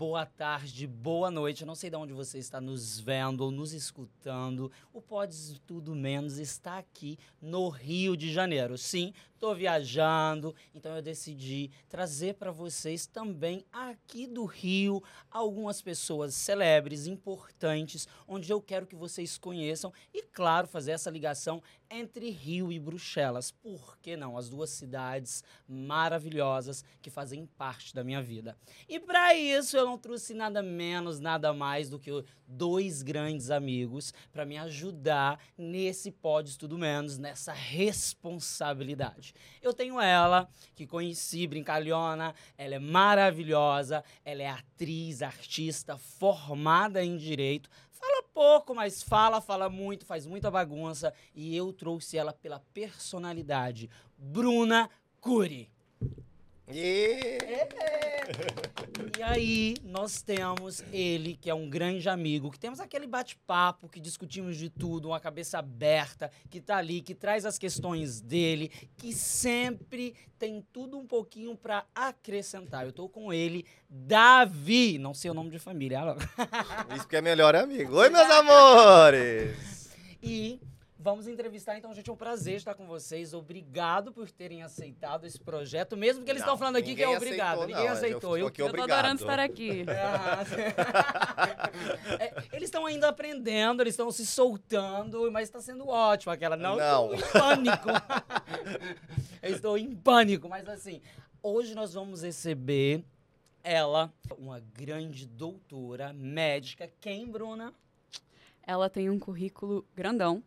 dia, boa tarde, boa noite. Eu não sei de onde você está nos vendo ou nos escutando. O Podes Tudo Menos está aqui no Rio de Janeiro. Sim, estou viajando, então eu decidi trazer para vocês também aqui do Rio algumas pessoas celebres, importantes, onde eu quero que vocês conheçam e, claro, fazer essa ligação entre Rio e Bruxelas. Por que não? As duas cidades maravilhosas que fazem parte da minha vida. E para isso eu não trouxe nada menos, nada mais do que dois grandes amigos para me ajudar nesse Pode Tudo Menos, nessa responsabilidade. Eu tenho ela, que conheci, brincalhona, ela é maravilhosa, ela é atriz, artista, formada em direito, Fala pouco, mas fala, fala muito, faz muita bagunça. E eu trouxe ela pela personalidade. Bruna Curi. E aí, nós temos ele, que é um grande amigo, que temos aquele bate-papo, que discutimos de tudo, uma cabeça aberta, que tá ali, que traz as questões dele, que sempre tem tudo um pouquinho para acrescentar. Eu tô com ele, Davi, não sei o nome de família. Isso que é melhor amigo. Oi, meus amores! E Vamos entrevistar, então, gente. É um prazer estar com vocês. Obrigado por terem aceitado esse projeto, mesmo que eles estão falando aqui que é obrigado. Aceitou, ninguém não, aceitou. Eu, eu, eu tô adorando estar aqui. é, eles estão ainda aprendendo, eles estão se soltando, mas está sendo ótimo aquela. Não, não. estou em pânico. eu estou em pânico, mas assim, hoje nós vamos receber ela, uma grande doutora médica. Quem, Bruna? Ela tem um currículo grandão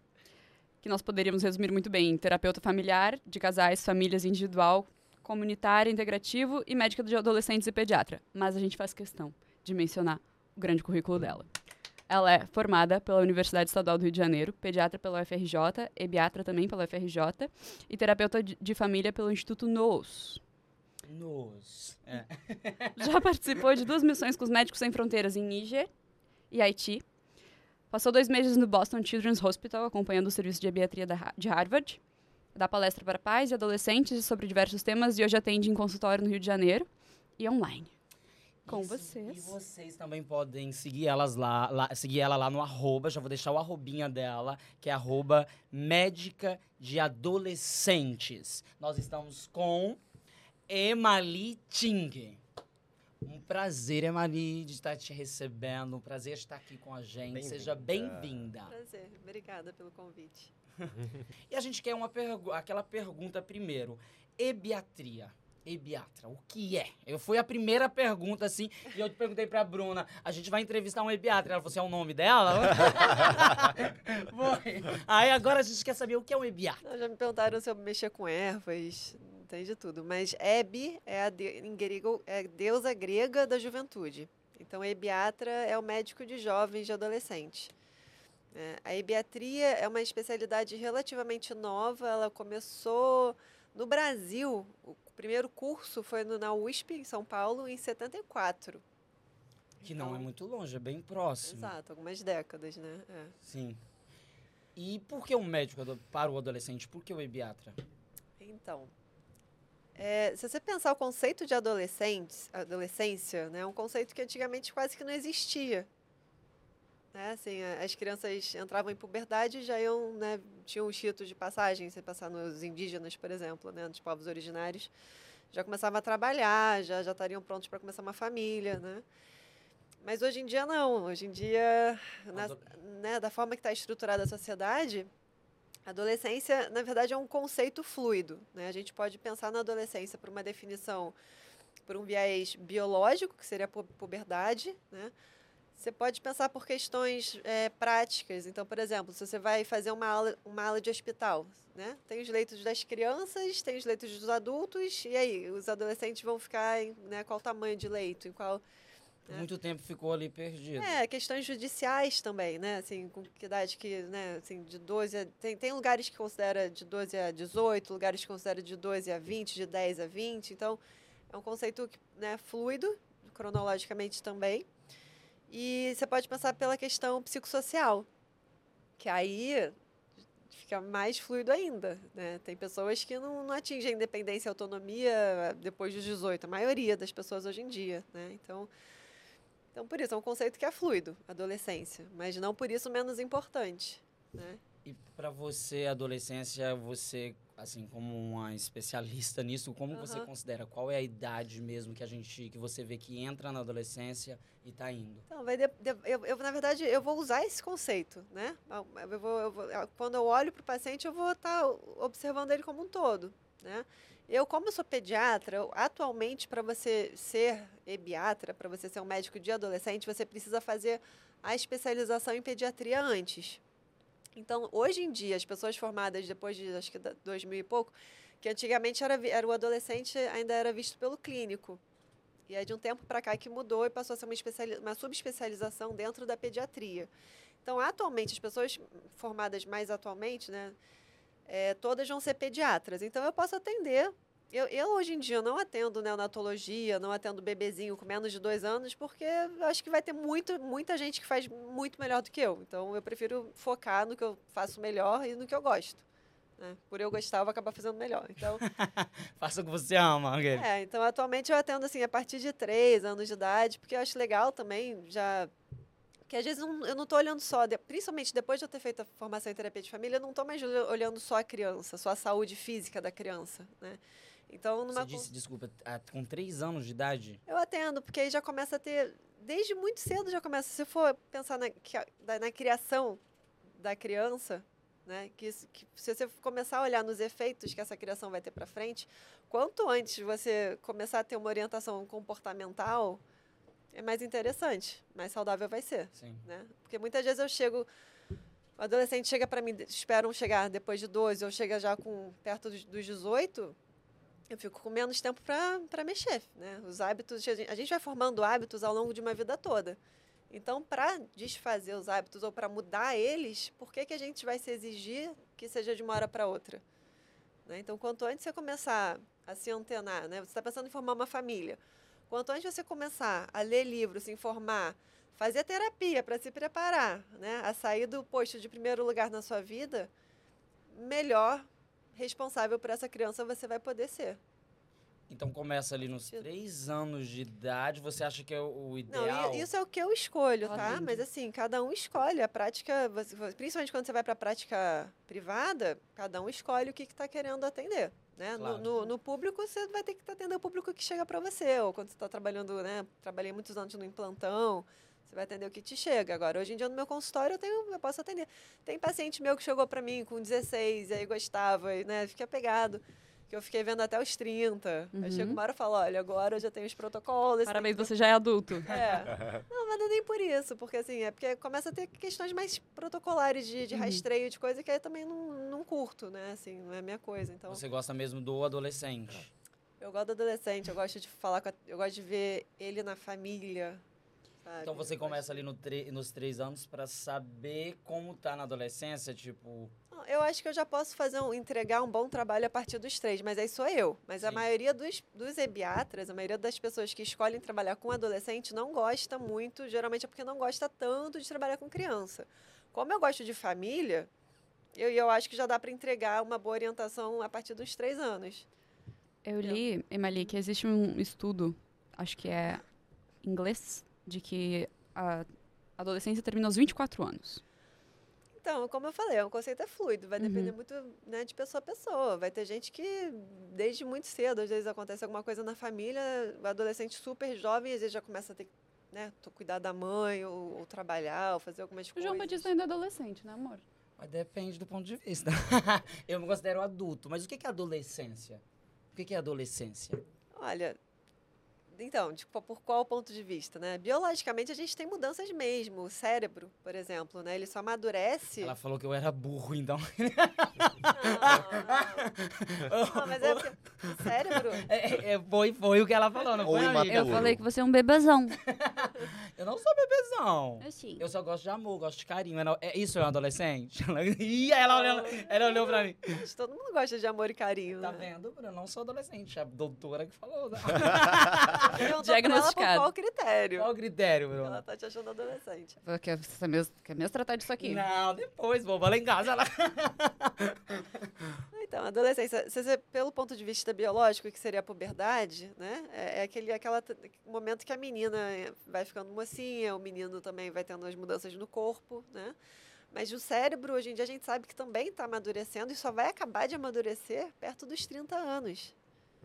que nós poderíamos resumir muito bem em terapeuta familiar, de casais, famílias individual, comunitária, integrativo e médica de adolescentes e pediatra. Mas a gente faz questão de mencionar o grande currículo dela. Ela é formada pela Universidade Estadual do Rio de Janeiro, pediatra pela UFRJ, ebiatra também pela UFRJ e terapeuta de família pelo Instituto NOS. NOS. É. Já participou de duas missões com os Médicos Sem Fronteiras em Níger e Haiti, Passou dois meses no Boston Children's Hospital, acompanhando o serviço de pediatria de Harvard. Dá palestra para pais e adolescentes sobre diversos temas e hoje atende em consultório no Rio de Janeiro e online. Com Isso, vocês. E vocês também podem seguir elas lá, lá, seguir ela lá no arroba, já vou deixar o arrobinha dela, que é arroba médica de adolescentes. Nós estamos com Emali Ting. Um prazer, Emali, de estar te recebendo. Um prazer estar aqui com a gente. Bem Seja bem-vinda. Prazer. Obrigada pelo convite. e a gente quer uma pergu aquela pergunta primeiro. Ebiatria. Ebiatra, o que é? Eu fui a primeira pergunta, assim, e eu te perguntei pra Bruna, a gente vai entrevistar um ebiatra. Ela falou assim, é o nome dela? Foi. Aí agora a gente quer saber o que é um ebiatra. já me perguntaram se eu mexia com ervas, tem de tudo. Mas Hebe, é a de, em grego, é deusa grega da juventude. Então, Ebiatra é o médico de jovens e adolescentes. É, a ebiatria é uma especialidade relativamente nova. Ela começou no Brasil. O primeiro curso foi no, na USP, em São Paulo, em 74. Que então, não é então muito longe, é bem próximo. Exato, algumas décadas, né? É. Sim. E por que um médico para o adolescente? Por que o ebiatra? Então, é, se você pensar o conceito de adolescentes, adolescência, né, é um conceito que antigamente quase que não existia. Né, assim, as crianças entravam em puberdade e já iam, né, tinham os ritos de passagem, se passar nos indígenas, por exemplo, né, nos povos originários, já começavam a trabalhar, já, já estariam prontos para começar uma família, né? Mas hoje em dia não. Hoje em dia, na, né, da forma que está estruturada a sociedade, adolescência, na verdade, é um conceito fluido. Né? A gente pode pensar na adolescência por uma definição, por um viés biológico, que seria a puberdade. Né? Você pode pensar por questões é, práticas. Então, por exemplo, se você vai fazer uma aula, uma aula de hospital, né? tem os leitos das crianças, tem os leitos dos adultos, e aí, os adolescentes vão ficar em né, qual tamanho de leito, em qual por é. muito tempo ficou ali perdido. É, questões judiciais também, né? Assim, com que idade que, né, assim, de 12 a... Tem, tem lugares que considera de 12 a 18, lugares que considera de 12 a 20, de 10 a 20. Então, é um conceito né, fluido, cronologicamente também. E você pode pensar pela questão psicossocial, que aí fica mais fluido ainda. Né? Tem pessoas que não, não atingem independência e autonomia depois dos 18, a maioria das pessoas hoje em dia. Né? Então, Então, por isso, é um conceito que é fluido, adolescência, mas não por isso menos importante, né? E para você, adolescência, você, assim, como uma especialista nisso, como você Aham. considera? Qual é a idade mesmo que a gente, que você vê que entra na adolescência e tá indo? Então, vai de- de- eu, eu, na verdade, eu vou usar esse conceito, né? Eu vou- eu vou- quando eu olho para o paciente, eu vou estar observando ele como um todo, né? Eu, como sou pediatra, atualmente, para você ser ebiatra, para você ser um médico de adolescente, você precisa fazer a especialização em pediatria antes. Então, hoje em dia, as pessoas formadas depois de, acho que, da- 2000 e pouco, que antigamente era, era o adolescente, ainda era visto pelo clínico. E é de um tempo para cá que mudou e passou a ser uma, uma subespecialização dentro da pediatria. Então, atualmente, as pessoas formadas mais atualmente, né, é, todas vão ser pediatras. Então, eu posso atender. Eu, eu, hoje em dia, não atendo neonatologia, não atendo bebezinho com menos de dois anos, porque eu acho que vai ter muito, muita gente que faz muito melhor do que eu. Então, eu prefiro focar no que eu faço melhor e no que eu gosto. né? Por eu gostar, eu vou acabar fazendo melhor. Então, Faça o que você ama, aquele. é, então atualmente eu atendo assim a partir de 3 anos de idade, porque eu acho legal também já. Porque às vezes não- eu não estou olhando só, de- principalmente depois de eu ter feito a formação em terapia de família, eu não estou mais olh- olhando só a criança, só a saúde física da criança, né? Então, numa Você disse, desculpa, ah, com três anos de idade? eu atendo, porque aí já começa a ter, desde muito cedo já começa, se for pensar na, que na criação da criança, né, que, que se você começar a olhar nos efeitos que essa criação vai ter para frente, quanto antes você começar a ter uma orientação comportamental, é mais interessante, mais saudável vai ser, Sim. né? Porque muitas vezes eu chego, o adolescente chega para mim, esperam chegar depois de 12, ou chega já com perto dos, dos 18, eu fico com menos tempo para mexer, né? Os hábitos, a gente- a gente vai formando hábitos ao longo de uma vida toda. Então, para desfazer os hábitos ou para mudar eles, por que, que a gente vai se exigir que seja de uma hora para outra? Né? Então, quanto antes você começar a se antenar, né? você está pensando em formar uma família, quanto antes você começar a ler livros, se informar, fazer terapia para se preparar né? a sair do posto de primeiro lugar na sua vida, melhor responsável por essa criança você vai poder ser. Então começa ali nos três anos de idade, você acha que é o Não, ideal? e- isso é o que eu escolho, tá? atende. Mas assim, cada um escolhe. A prática, principalmente quando você vai para a prática privada, cada um escolhe o que está querendo atender. Né? No- Claro. No, no público, você vai ter que atender o público que chega para você. Ou quando você está trabalhando, né? Trabalhei muitos anos no implantão, você vai atender o que te chega. Agora, hoje em dia, no meu consultório, eu, tenho, eu posso atender. Tem paciente meu que chegou para mim com 16, e aí gostava, e, né? Fiquei apegado. Que eu fiquei vendo até os 30. Aí chega Uhum. uma hora e fala, olha, agora eu já tenho os protocolos. Parabéns, você já é adulto. É. Não, mas não é nem por isso, porque assim, é porque começa a ter questões mais protocolares de, de Uhum. rastreio de coisa que aí eu também não, não curto, né? Assim, não é a minha coisa. Então, Você gosta mesmo do adolescente. eu gosto do adolescente, eu gosto de falar com a, eu gosto de ver ele na família. Sabe? Então você começa ali no nos três anos pra saber como tá na adolescência, tipo... Eu acho que eu já posso fazer um, entregar um bom trabalho a partir dos três, mas aí sou eu. Mas a Sim. maioria dos, dos ebiatras, a maioria das pessoas que escolhem trabalhar com adolescente não gosta muito, geralmente é porque não gosta tanto de trabalhar com criança. Como eu gosto de família, eu, eu acho que já dá para entregar uma boa orientação a partir dos três anos. Eu li, Emali, que existe um estudo, acho que é inglês, de que a adolescência termina aos 24 anos. Então, como eu falei, o conceito é fluido, vai depender Uhum. muito né, de pessoa a pessoa. Vai ter gente que, desde muito cedo, às vezes acontece alguma coisa na família, o adolescente super jovem, às vezes já começa a ter que né, cuidar da mãe, ou, ou trabalhar, ou fazer algumas O coisas. João Batista ainda é adolescente, né, amor? Mas depende do ponto de vista. eu me considero adulto, mas o que é adolescência? O que que é adolescência? Olha, então, de, por qual ponto de vista, né? Biologicamente, a gente tem mudanças mesmo. O cérebro, por exemplo, né? Ele só amadurece... Ela falou que eu era burro, então... Não, não. Não, mas é porque o cérebro... É, é, foi, foi o que ela falou, não foi, amiga? Eu falei que você é um bebezão. Eu não sou bebezão. Assim. Eu só gosto de amor, gosto de carinho. É, é, isso é um adolescente? Ela, Ih, ela, olhou, ela olhou pra mim. Gente, Todo mundo gosta de amor e carinho, Tá né? vendo, Bruno? Eu não sou adolescente. A doutora que falou. né? Perguntou pra ela por Diagnosticado. qual critério. Qual o critério, Bruno? Ela tá te achando adolescente. Quer, você mesmo, quer mesmo tratar disso aqui? Não, depois, vou lá em casa. Ela... Então, adolescência, você, pelo ponto de vista biológico, que seria a puberdade, né? É, é aquele aquela momento que a menina eh, vai ficando mocinha, o menino também vai tendo as mudanças no corpo, né? Mas o cérebro, hoje em dia, a gente sabe que também está amadurecendo e só vai acabar de amadurecer perto dos 30 anos.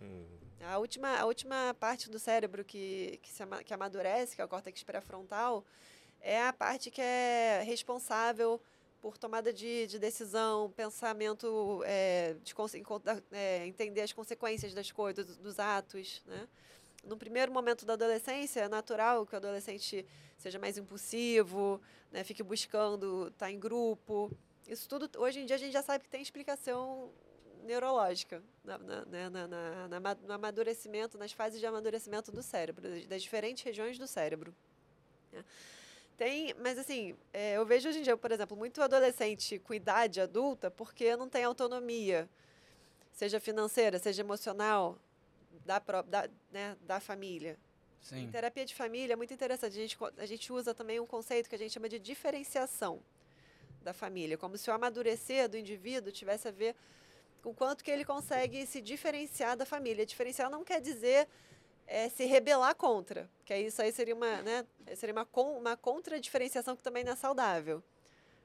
Hum, A última, a última parte do cérebro que, que, se que amadurece, que é o córtex pré-frontal, é a parte que é responsável por tomada de, de decisão, pensamento, é, de é, entender as consequências das coisas, dos, dos atos. Né? No primeiro momento da adolescência, é natural que o adolescente seja mais impulsivo, né, fique buscando estar em grupo. Isso tudo, hoje em dia, a gente já sabe que tem explicação neurológica na, na, né, na, na- no amadurecimento, nas fases de amadurecimento do cérebro, das, diferentes regiões do cérebro. né. Tem, mas assim, é, eu vejo hoje em dia, por exemplo, muito adolescente com idade adulta porque não tem autonomia, seja financeira, seja emocional, da, da, né, da família. Em Sim. terapia de família é muito interessante. A gente, a gente usa também um conceito que a gente chama de diferenciação da família, como se o amadurecer do indivíduo tivesse a ver com quanto que ele consegue se diferenciar da família. Diferenciar não quer dizer eh, se rebelar contra, que aí isso aí seria uma, né, seria uma, uma contra-diferenciação que também não é saudável.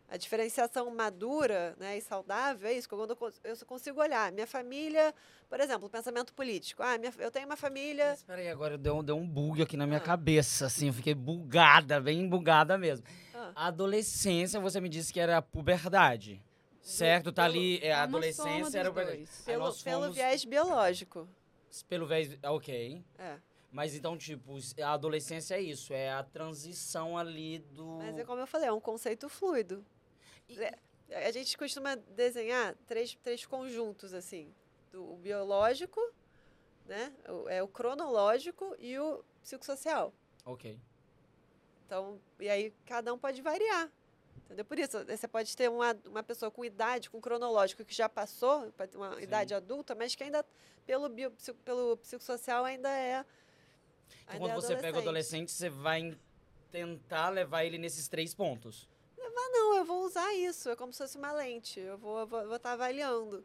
A diferenciação madura né, e saudável é isso, quando eu, cons- eu consigo olhar minha família, por exemplo, o pensamento político. Ah, minha, eu tenho uma família Mas peraí, agora deu, deu um bug aqui na minha Ah. cabeça, assim, eu fiquei bugada, bem bugada mesmo. Ah. A adolescência, você me disse que era a puberdade, certo? Tá pelo- ali, é, a adolescência era. Aí pelo, pelo viés biológico. Pelo viés, ok. É. Mas então, tipo, a adolescência é isso, é a transição ali do... Mas é como eu falei, é um conceito fluido. É, A gente costuma desenhar três, três conjuntos, assim. Do, o biológico, né? O, é o cronológico e o psicossocial. Ok. Então, e aí cada um pode variar. Entendeu? Por isso, você pode ter uma, uma pessoa com idade, com cronológico, que já passou, pode ter uma Sim. idade adulta, mas que ainda, pelo, bio, pelo psicossocial, ainda é. Então, ainda quando é você pega o adolescente, você vai tentar levar ele nesses três pontos. Não, eu vou usar isso. É como se fosse uma lente. Eu vou estar vou, vou tá avaliando.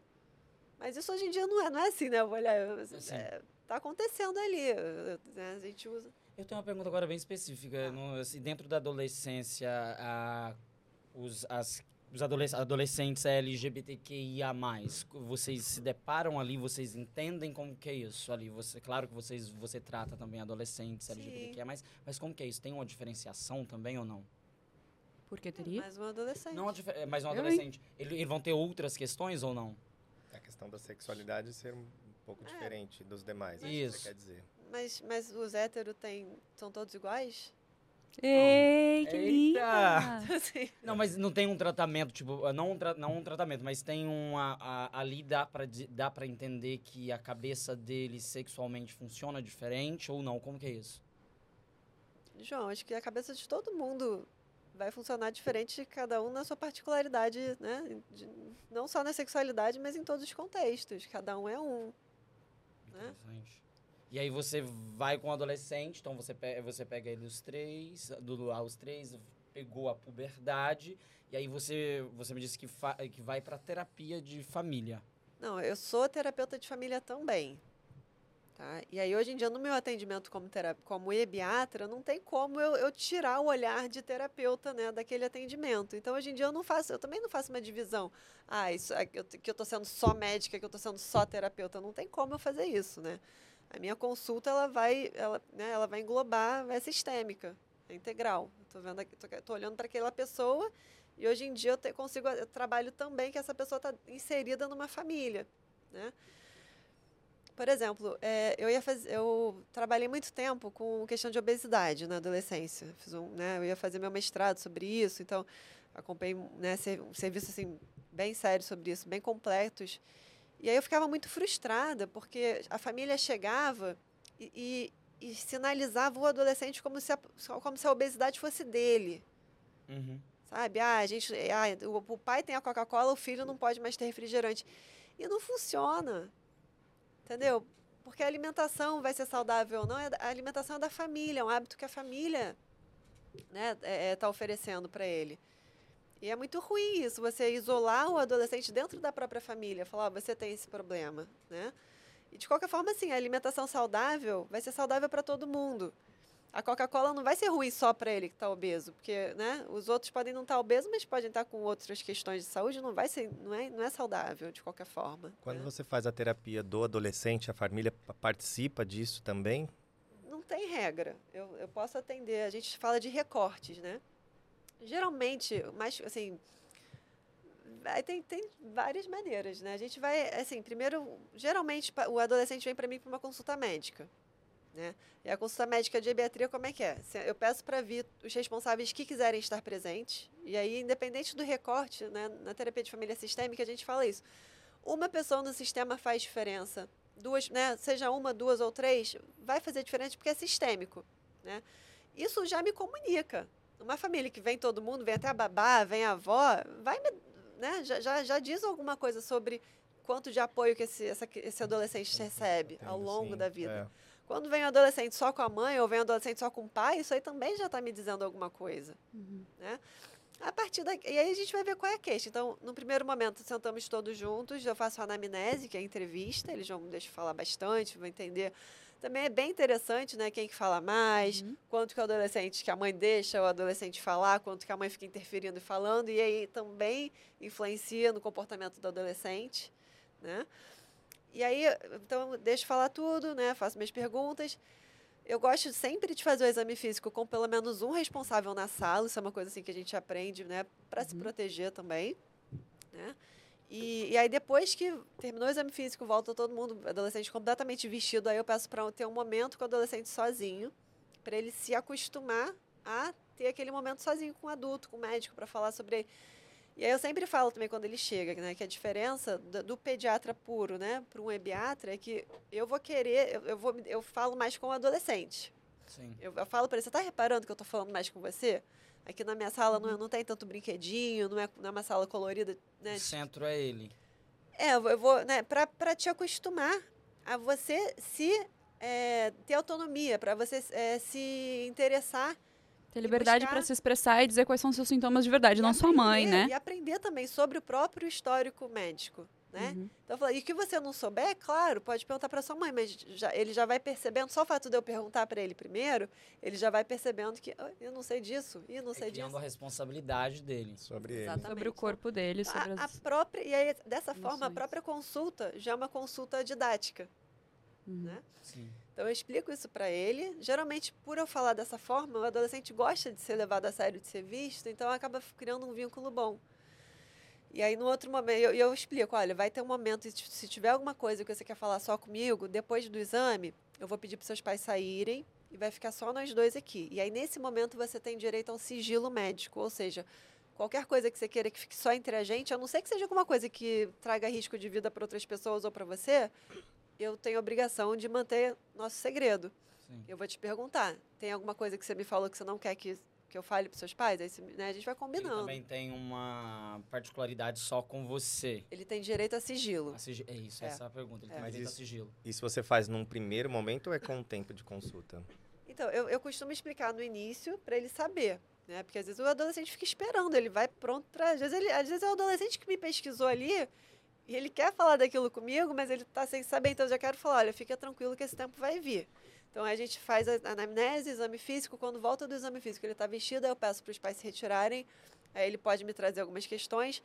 Mas isso hoje em dia não é, não é assim, né? Eu vou olhar. eu- Sim. é, tá acontecendo ali. né, A gente usa. Eu tenho uma pergunta agora bem específica. Ah. No- assim, dentro da adolescência, a- os, as- os adolesc- adolescentes LGBTQIA+, vocês se deparam ali, vocês entendem como que é isso ali? Você, claro que vocês, você trata também adolescentes Sim. LGBTQIA+, mas como que é isso? Tem uma diferenciação também ou não? Por que teria? Mais um adolescente. Não, é, mas um adolescente, ele- eles vão ter outras questões ou não? A questão da sexualidade ser um pouco É. diferente dos demais. é que Isso. Você quer dizer. Mas, mas os héteros têm, são todos iguais? Ei, que Eita! linda! Não, mas não tem um tratamento, tipo, não um, tra- não um tratamento, mas tem uma. a- ali dá pra, dá pra entender que a cabeça dele sexualmente funciona diferente ou não? Como que é isso? João, acho que a cabeça de todo mundo vai funcionar diferente, cada um na sua particularidade, né? De- não só na sexualidade, mas em todos os contextos. Cada um é um. Né? E aí você vai com o adolescente, então você pega, você pega ele os três, do, aos três, pegou a puberdade, e aí você, você me disse que, que vai pra terapia de família. Não, eu sou terapeuta de família também. Tá? E aí, hoje em dia, no meu atendimento como, como ebiatra, não tem como eu, eu tirar o olhar de terapeuta né, daquele atendimento. Então, hoje em dia, eu não faço, eu também não faço uma divisão. Ah, isso, é que eu, tô sendo só médica, que eu tô sendo só terapeuta. Não tem como eu fazer isso, né? A minha consulta, ela vai, ela, né, ela vai englobar, é sistêmica, é integral. Tô, vendo, tô, tô olhando para aquela pessoa e hoje em dia eu te- consigo, eu trabalho também que essa pessoa está inserida numa família, né? Por exemplo, é, eu ia fazer, eu trabalhei muito tempo com questão de obesidade na adolescência. Fiz um, né, eu ia fazer meu mestrado sobre isso, então acompanhei né, um serviço assim bem sério sobre isso, bem completos. E aí eu ficava muito frustrada porque a família chegava e, e, e sinalizava o adolescente como se, a, como se a obesidade fosse dele. Uhum. Sabe? Ah, a gente, ah, o, o pai tem a Coca-Cola, o filho não pode mais ter refrigerante. E não funciona. Entendeu? Porque a alimentação vai ser saudável ou não, é a alimentação é da família, é um hábito que a família né, está oferecendo para ele. E é muito ruim isso, você isolar o adolescente dentro da própria família, falar, oh, você tem esse problema, né? E de qualquer forma, assim, a alimentação saudável vai ser saudável para todo mundo. A Coca-Cola não vai ser ruim só para ele que está obeso, porque né, os outros podem não estar tá obesos, mas podem estar tá com outras questões de saúde, não vai ser, não é, não é saudável de qualquer forma. Quando né? você faz a terapia do adolescente, a família participa disso também? Não tem regra. Eu, eu posso atender. A gente fala de recortes, né? Geralmente, mais assim, tem, tem várias maneiras, né? A gente vai, assim, primeiro, geralmente o adolescente vem para mim para uma consulta médica. Né? E a consulta médica de geriatria, como é que é? Eu peço para vir os responsáveis que quiserem estar presentes, e aí, independente do recorte, né, na terapia de família sistêmica, a gente fala isso. Uma pessoa no sistema faz diferença. Duas, né, seja uma, duas ou três, vai fazer diferença porque é sistêmico. Né? Isso já me comunica. Uma família que vem todo mundo, vem até a babá, vem a avó, vai me, né, já, já, já diz alguma coisa sobre quanto de apoio que esse, essa, esse adolescente recebe Entendo, ao longo sim, da vida. É. Quando vem um adolescente só com a mãe ou vem um adolescente só com o pai, isso aí também já está me dizendo alguma coisa. Uhum. Né? A partir daqui, e aí a gente vai ver qual é a queixa. Então, no primeiro momento, sentamos todos juntos, eu faço a anamnese, que é a entrevista, eles vão me deixar falar bastante, vão entender. Também é bem interessante, né, quem que fala mais, uhum. quanto que o adolescente, que a mãe deixa o adolescente falar, quanto que a mãe fica interferindo e falando, e aí também influencia no comportamento do adolescente, né? E aí, então, deixo falar tudo, né? Faço minhas perguntas. Eu gosto sempre de fazer o exame físico com pelo menos um responsável na sala. Isso é uma coisa assim que a gente aprende, né? Para uhum. se proteger também, né? E, e, aí, depois que terminou o exame físico, volta todo mundo, adolescente completamente vestido. Aí eu peço para ter um momento com o adolescente sozinho, para ele se acostumar a ter aquele momento sozinho com o adulto, com o médico, para falar sobre ele. E aí eu sempre falo também quando ele chega, né, que a diferença do, do pediatra puro, né, para um ebiatra é que eu vou querer, eu, eu, vou, eu falo mais com o adolescente. Sim. Eu, eu falo para ele, você está reparando que eu estou falando mais com você? Aqui na minha sala uhum. não, não tem tanto brinquedinho, não é, não é uma sala colorida, né? O centro é ele. É, eu vou, né, para te acostumar a você se é, ter autonomia, para você é, se interessar ter liberdade para se expressar e dizer quais são os seus sintomas de verdade, não aprender, sua mãe, né? E aprender também sobre o próprio histórico médico, né? Uhum. Então, eu falo, e que você não souber, claro, pode perguntar para sua mãe, mas já, ele já vai percebendo, só o fato de eu perguntar para ele primeiro, ele já vai percebendo que oh, eu não sei disso, e não é sei disso. a responsabilidade dele. Sobre ele. Exatamente. Sobre o corpo dele, sobre a, a própria E aí, dessa forma, a própria consulta já é uma consulta didática, uhum. né? Sim. Então eu explico isso para ele. Geralmente, por eu falar dessa forma, o adolescente gosta de ser levado a sério, de ser visto, então acaba criando um vínculo bom. E aí, no outro momento, eu, eu explico: olha, vai ter um momento, se tiver alguma coisa que você quer falar só comigo, depois do exame, eu vou pedir para seus pais saírem e vai ficar só nós dois aqui. E aí, nesse momento, você tem direito ao sigilo médico, ou seja, qualquer coisa que você queira que fique só entre a gente, a não ser que seja alguma coisa que traga risco de vida para outras pessoas ou para você, eu tenho a obrigação de manter nosso segredo. Sim. Eu vou te perguntar, tem alguma coisa que você me falou que você não quer que, que eu fale para seus pais? Aí né, a gente vai combinando. Ele também tem uma particularidade só com você. Ele tem direito a sigilo. A sig... É isso, é. essa é a pergunta. Ele é. tem Mas direito isso, a sigilo. Isso você faz num primeiro momento ou é com o tempo de consulta? Então, eu, eu costumo explicar no início para ele saber. Né? Porque às vezes o adolescente fica esperando, ele vai pronto para. Às vezes, ele, às vezes é o adolescente que me pesquisou ali e ele quer falar daquilo comigo, mas ele está sem saber, então eu já quero falar, olha, fica tranquilo que esse tempo vai vir. Então a gente faz a anamnese, exame físico, quando volta do exame físico ele está vestido, eu peço para os pais se retirarem, aí ele pode me trazer algumas questões.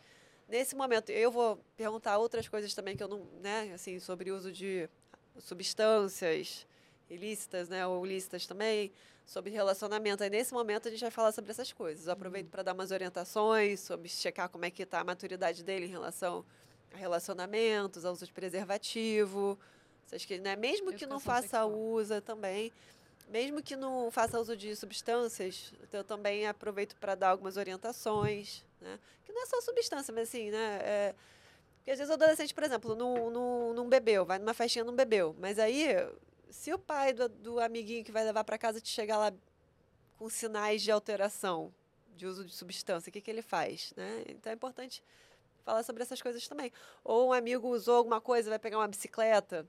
Nesse momento eu vou perguntar outras coisas também que eu não, né, assim, sobre uso de substâncias ilícitas, né, ou ilícitas também, sobre relacionamento. Aí nesse momento a gente vai falar sobre essas coisas. Eu aproveito uhum. para dar umas orientações sobre checar como é que está a maturidade dele em relação relacionamentos, ao uso de preservativo. Vocês que, né, mesmo que não faça sexual. uso também, mesmo que não faça uso de substâncias, eu também aproveito para dar algumas orientações, né? Que não é só substância, mas assim, né? É, porque às vezes o adolescente, por exemplo, não, não, não bebeu, vai numa festinha não bebeu. Mas aí, se o pai do, do amiguinho que vai levar para casa te chegar lá com sinais de alteração, de uso de substância, o que, que ele faz? Né? Então é importante falar sobre essas coisas também. Ou um amigo usou alguma coisa, vai pegar uma bicicleta.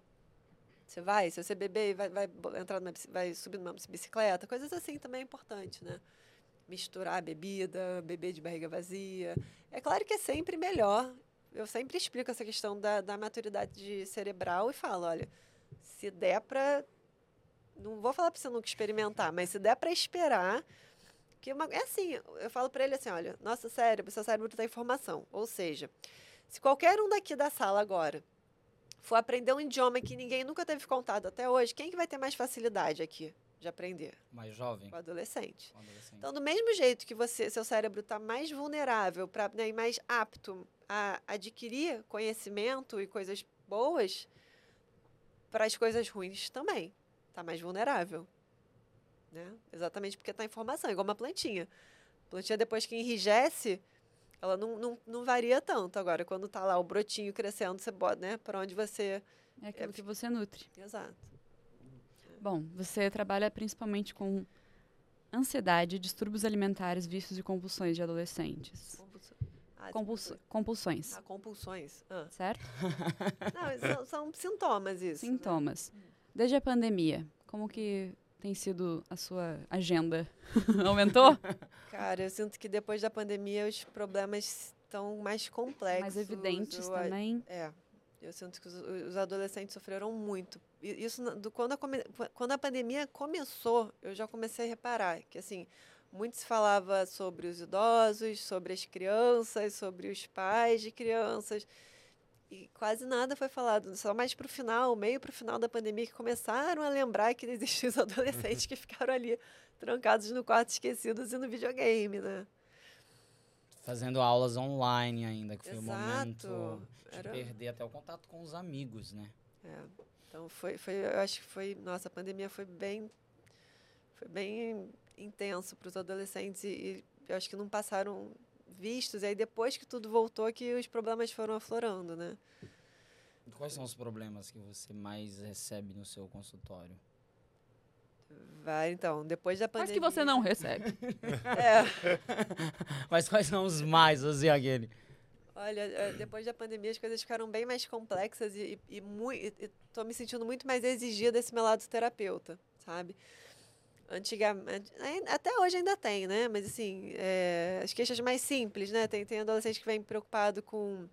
Você vai, se você beber, vai, vai entrar numa, vai subir numa bicicleta, coisas assim também é importante, né? misturar a bebida, beber de barriga vazia. É claro que é sempre melhor. Eu sempre explico essa questão da, da maturidade cerebral e falo, olha, se der para não vou falar para você nunca experimentar, mas se der para esperar, que uma, é assim, eu falo para ele assim, olha, nosso cérebro, seu cérebro tem informação, ou seja, se qualquer um daqui da sala agora for aprender um idioma que ninguém nunca teve contato até hoje, quem que vai ter mais facilidade aqui de aprender? Mais jovem? O adolescente. O adolescente. Então, do mesmo jeito que você, seu cérebro está mais vulnerável para né, e mais apto a adquirir conhecimento e coisas boas, para as coisas ruins também está mais vulnerável. Né? Exatamente porque está em formação, igual uma plantinha. A plantinha, depois que enrijece, ela não, não, não varia tanto. Agora, quando está lá o brotinho crescendo, você bota, né? Para onde você. É aquilo que você nutre. Exato. Bom, você trabalha principalmente com ansiedade, distúrbios alimentares, vícios e compulsões de adolescentes. Compulso... Ah, Compuls compulsões, Ah, compulsões. Ah. certo? Não, são, são sintomas isso. né? Sintomas. Desde a pandemia, como que tem sido a sua agenda? Aumentou? Cara, eu sinto que depois da pandemia os problemas estão mais complexos. Mais evidentes eu também. É. Eu sinto que os, os adolescentes sofreram muito. E Isso do, quando, a, quando a pandemia começou, eu já comecei a reparar que assim muito se falava sobre os idosos, sobre as crianças, sobre os pais de crianças. E quase nada foi falado. Só mais para o final, meio para o final da pandemia, que começaram a lembrar que existiam os adolescentes que ficaram ali trancados no quarto, esquecidos e no videogame, né? Fazendo aulas online ainda, que foi o momento de Era- perder até o contato com os amigos, né? É, então foi, foi, eu acho que foi, nossa, a pandemia foi bem, foi bem intenso para os adolescentes e, e eu acho que não passaram vistos. E aí depois que tudo voltou que os problemas foram aflorando, né? Quais são os problemas que você mais recebe no seu consultório? Vai, então, depois da Mas pandemia. que você não recebe. É, Mas quais são os mais, assim, aquele? olha, é, depois da pandemia as coisas ficaram bem mais complexas e, e, e- e tô me sentindo muito mais exigida desse meu lado terapeuta, sabe? Antigamente, até hoje ainda tem, né? Mas assim, é, as queixas mais simples, né? Tem, tem adolescente que vem preocupado com.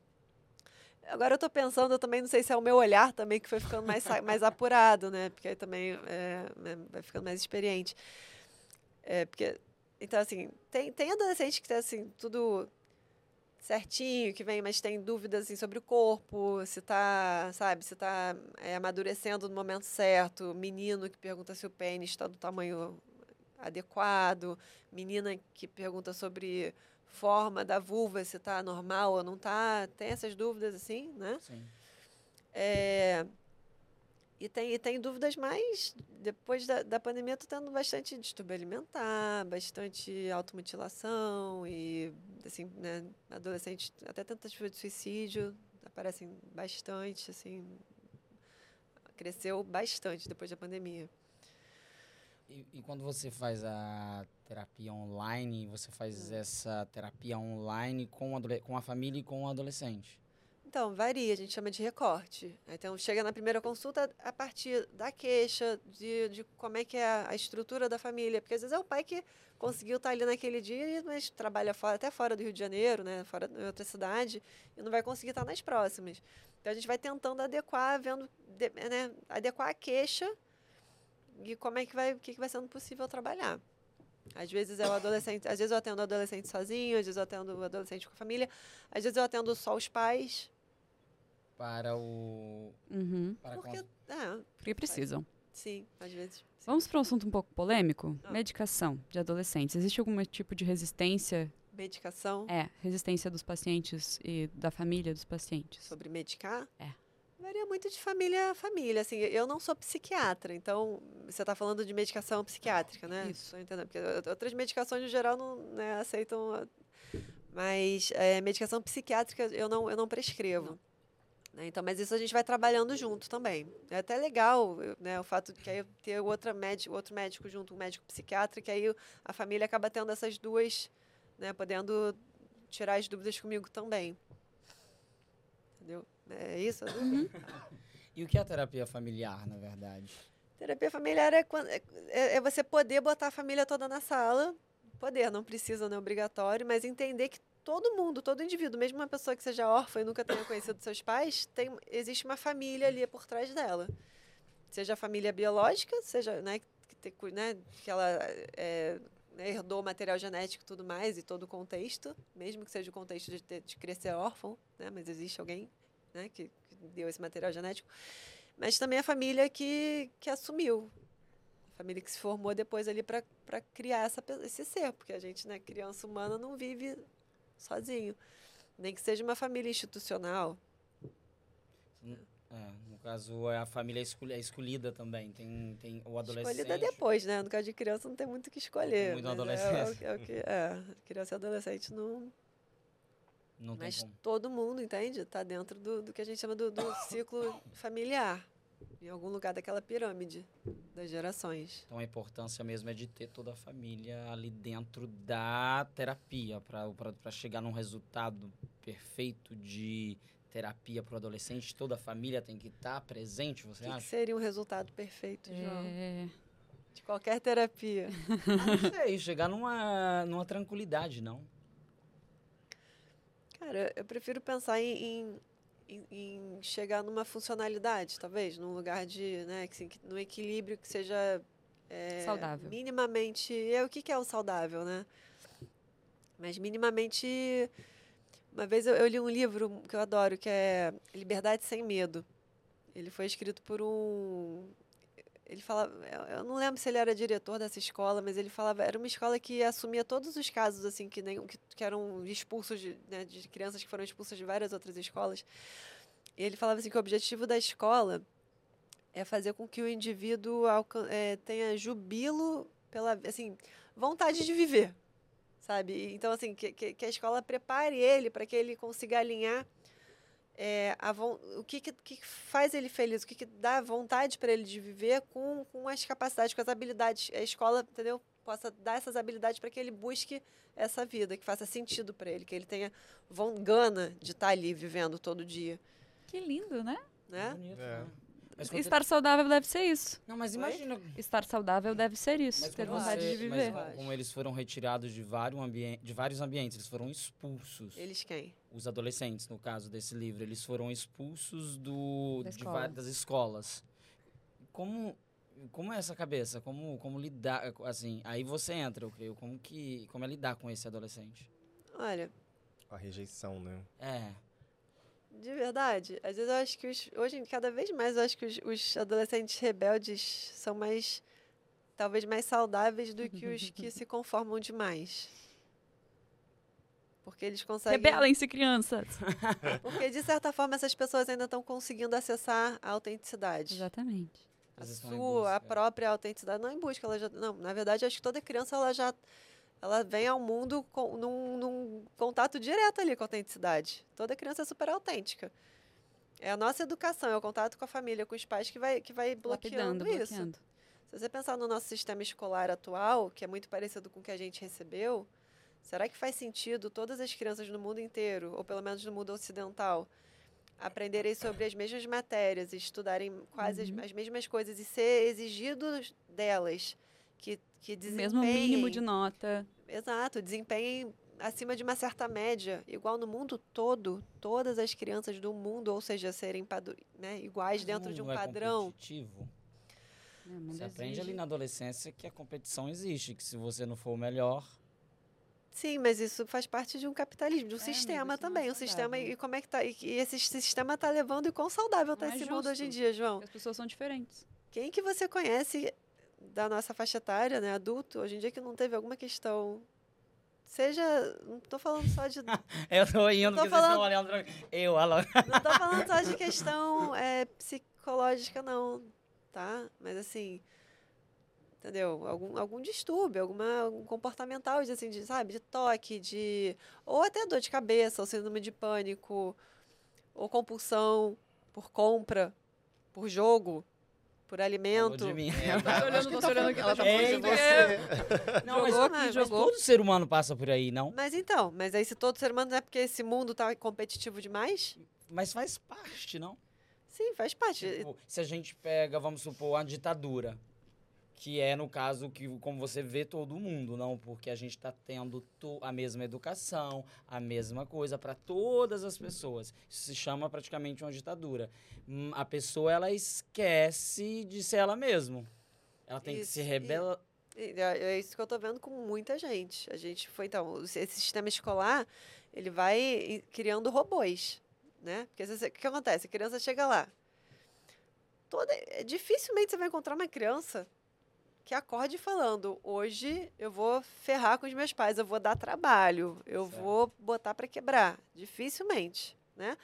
Agora eu tô pensando, eu também não sei se é o meu olhar também que foi ficando mais, mais apurado, né? Porque aí também é, né, vai ficando mais experiente. É, porque, então, assim, tem, tem adolescente que tá assim, tudo certinho, que vem, mas tem dúvidas assim, sobre o corpo, se tá, sabe, se tá é, amadurecendo no momento certo, menino que pergunta se o pênis está do tamanho adequado, menina que pergunta sobre forma da vulva, se está normal ou não está, tem essas dúvidas assim, né? Sim. É, e, tem, e tem dúvidas mais. Depois da, da pandemia, estou tendo bastante distúrbio alimentar, bastante automutilação e, assim, né, adolescentes, até tentativa de suicídio aparecem bastante, assim. Cresceu bastante depois da pandemia. E, e quando você faz a terapia online, você faz Hum. essa terapia online com, com a família e com o adolescente? Então, varia, a gente chama de recorte. Então, chega na primeira consulta a partir da queixa, de, de como é que é a, estrutura da família. Porque às vezes é o pai que conseguiu estar ali naquele dia, mas trabalha fora, até fora do Rio de Janeiro, né, fora em outra cidade, e não vai conseguir estar nas próximas. Então, a gente vai tentando adequar, vendo, de- né, adequar a queixa e como é que vai, o que, que vai sendo possível trabalhar. Às vezes é o adolescente, às vezes eu atendo adolescente sozinho, às vezes eu atendo adolescente com a família, às vezes eu atendo só os pais, Para o. Uhum. Para Porque, cons- é, Porque precisam. sim, às vezes. sim. Vamos para um assunto um pouco polêmico? Ah. Medicação de adolescentes. Existe algum tipo de resistência? Medicação É, resistência dos pacientes e da família dos pacientes. sobre medicar? É. Varia muito de família a família. Assim, eu não sou psiquiatra, então você está falando de medicação psiquiátrica, né? Isso. Tô entendendo. Porque outras medicações, no geral, não né, aceitam. Mas é, medicação psiquiátrica eu não, eu não prescrevo. Né? Então, mas isso a gente vai trabalhando junto também. É até legal né, o fato de que aí ter outra médico, outro médico junto, um médico psiquiatra, que aí a família acaba tendo essas duas, né, podendo tirar as dúvidas comigo também. Entendeu? É isso? dúvida? E o que é a terapia familiar, na verdade? Terapia familiar é, quan- é, é- é você poder botar a família toda na sala poder, não precisa, não é obrigatório, mas entender que todo mundo, todo indivíduo, mesmo uma pessoa que seja órfã e nunca tenha conhecido seus pais, tem, existe uma família ali por trás dela. Seja a família biológica, seja né, que, te, né, que ela é, herdou material genético e tudo mais, e todo o contexto, mesmo que seja o contexto de, ter, de crescer órfão, né, mas existe alguém né, que, que deu esse material genético. Mas também a família que, que assumiu, família que se formou depois ali para criar essa, esse ser, porque a gente, né, criança humana, não vive sozinho. Nem que seja uma família institucional. É, no caso, é a família escolhida, escolhida também. Tem, tem o adolescente. Escolhida depois, né? No caso de criança não tem muito o que escolher. Muito mas adolescente. É, é, o que, é, criança e adolescente não. Não tem Mas como. todo mundo, entende? Está dentro do, do que a gente chama do, do ciclo familiar. Em algum lugar daquela pirâmide das gerações. Então a importância mesmo é de ter toda a família ali dentro da terapia para chegar num resultado perfeito de terapia para o adolescente. Toda a família tem que estar presente, você O que, que acha? seria um resultado perfeito, João? É, De qualquer terapia. Ah, Não sei, chegar numa, numa tranquilidade, não. Cara, eu prefiro pensar em, em, em chegar numa funcionalidade, talvez, num lugar de, né, que, assim, que- num equilíbrio que seja é, Saudável. minimamente. É o que, que é o saudável, né? Mas minimamente. Uma vez eu, eu li um livro que eu adoro, que é Liberdade Sem Medo. Ele foi escrito por um. Ele falava, eu- não lembro se ele era diretor dessa escola, mas ele falava, era uma escola que assumia todos os casos assim que nem que, que eram expulsos de, né, de crianças que foram expulsas de várias outras escolas. E ele falava assim que o objetivo da escola é fazer com que o indivíduo eh, tenha jubilo pela assim vontade de viver, sabe? Então assim que, que a escola prepare ele para que ele consiga alinhar é, a o que, que, que faz ele feliz, o que, que dá vontade para ele de viver com, com as capacidades, com as habilidades. A escola, entendeu? Possa dar essas habilidades para que ele busque essa vida, que faça sentido para ele, que ele tenha gana de estar ali vivendo todo dia, que lindo, né? né? Bonito, É. né? Mas Estar saudável deve ser isso. Não, mas imagina. Estar saudável deve ser isso. Mas ter vontade você- de mas viver. como- Eu como eles foram retirados de vários, ambien de vários ambientes, eles foram expulsos. Eles quem? Os adolescentes, no caso desse livro, eles foram expulsos do, Da de escola. das escolas. Como, como é essa cabeça? Como, como lidar, assim, aí você entra, eu creio, como que, como é lidar com esse adolescente? Olha, A rejeição, né? É, de verdade, às vezes eu acho que os, hoje, cada vez mais, eu acho que os, os adolescentes rebeldes são mais, talvez mais saudáveis do que os que se conformam demais. Porque eles conseguem. Rebelem-se, crianças. Porque, de certa forma, essas pessoas ainda estão conseguindo acessar a autenticidade. Exatamente. A sua, a própria autenticidade. Não em busca, ela já. Não, na verdade, acho que toda criança ela já. Ela vem ao mundo com, num, num contato direto ali com a autenticidade. Toda criança é super autêntica. É a nossa educação, é o contato com a família, com os pais que vai, que vai bloqueando Lapidando, isso. bloqueando. Se você pensar no nosso sistema escolar atual, que é muito parecido com o que a gente recebeu, será que faz sentido todas as crianças no mundo inteiro, ou pelo menos no mundo ocidental, aprenderem sobre as mesmas matérias, e estudarem quase as, Uhum. as mesmas coisas e ser exigido delas que, que O desempenhem... mesmo mínimo de nota. Exato, desempenhem acima de uma certa média, igual no mundo todo, todas as crianças do mundo, ou seja, serem né, iguais Mas dentro não- de um não é padrão. competitivo. né, o mundo Você aprende ali exige. na adolescência que a competição existe, que se você não for o melhor, Sim, mas isso faz parte de um capitalismo, de um É, sistema não é também. um sistema e como é que tá? E, e esse sistema tá levando e quão saudável tá Não é esse mundo hoje em justo. dia, João? As pessoas são diferentes. Quem que você conhece da nossa faixa etária, né, adulto, hoje em dia que não teve alguma questão seja, não tô falando só de eu tô indo, tô porque vocês falando- estão olhando pra mim. Eu, ela. Não tô falando só de questão é, psicológica, não, tá? Mas assim, entendeu? Algum, algum distúrbio, alguma, algum comportamental, de, assim, de, sabe? De toque, de. Ou até dor de cabeça, ou síndrome de pânico, ou compulsão por compra, por jogo, por alimento. de mim. Tô olhando, tô olhando aqui, Ela tá tá falando de você. Não, mas, Jogou aqui, mas jogou. todo ser humano passa por aí, não? Mas então, mas aí se todo ser humano não é porque esse mundo tá competitivo demais? Mas faz parte, não? Sim, faz parte. Tipo, se a gente pega, vamos supor, a ditadura, Que é, no caso, que como você vê todo mundo, não? Porque a gente está tendo a mesma educação, a mesma coisa para todas as pessoas. Isso se chama praticamente uma ditadura. Hum, A pessoa, ela esquece de ser ela mesma. Ela tem que Isso, se e- rebelar. É é isso que eu tô vendo com muita gente. A gente foi, então, esse sistema escolar, ele vai criando robôs, né? Porque se o que acontece? A criança chega lá. Toda, dificilmente você vai encontrar uma criança que acorde falando: hoje eu vou ferrar com os meus pais, eu vou dar trabalho, eu Certo. vou botar para quebrar. Dificilmente, né?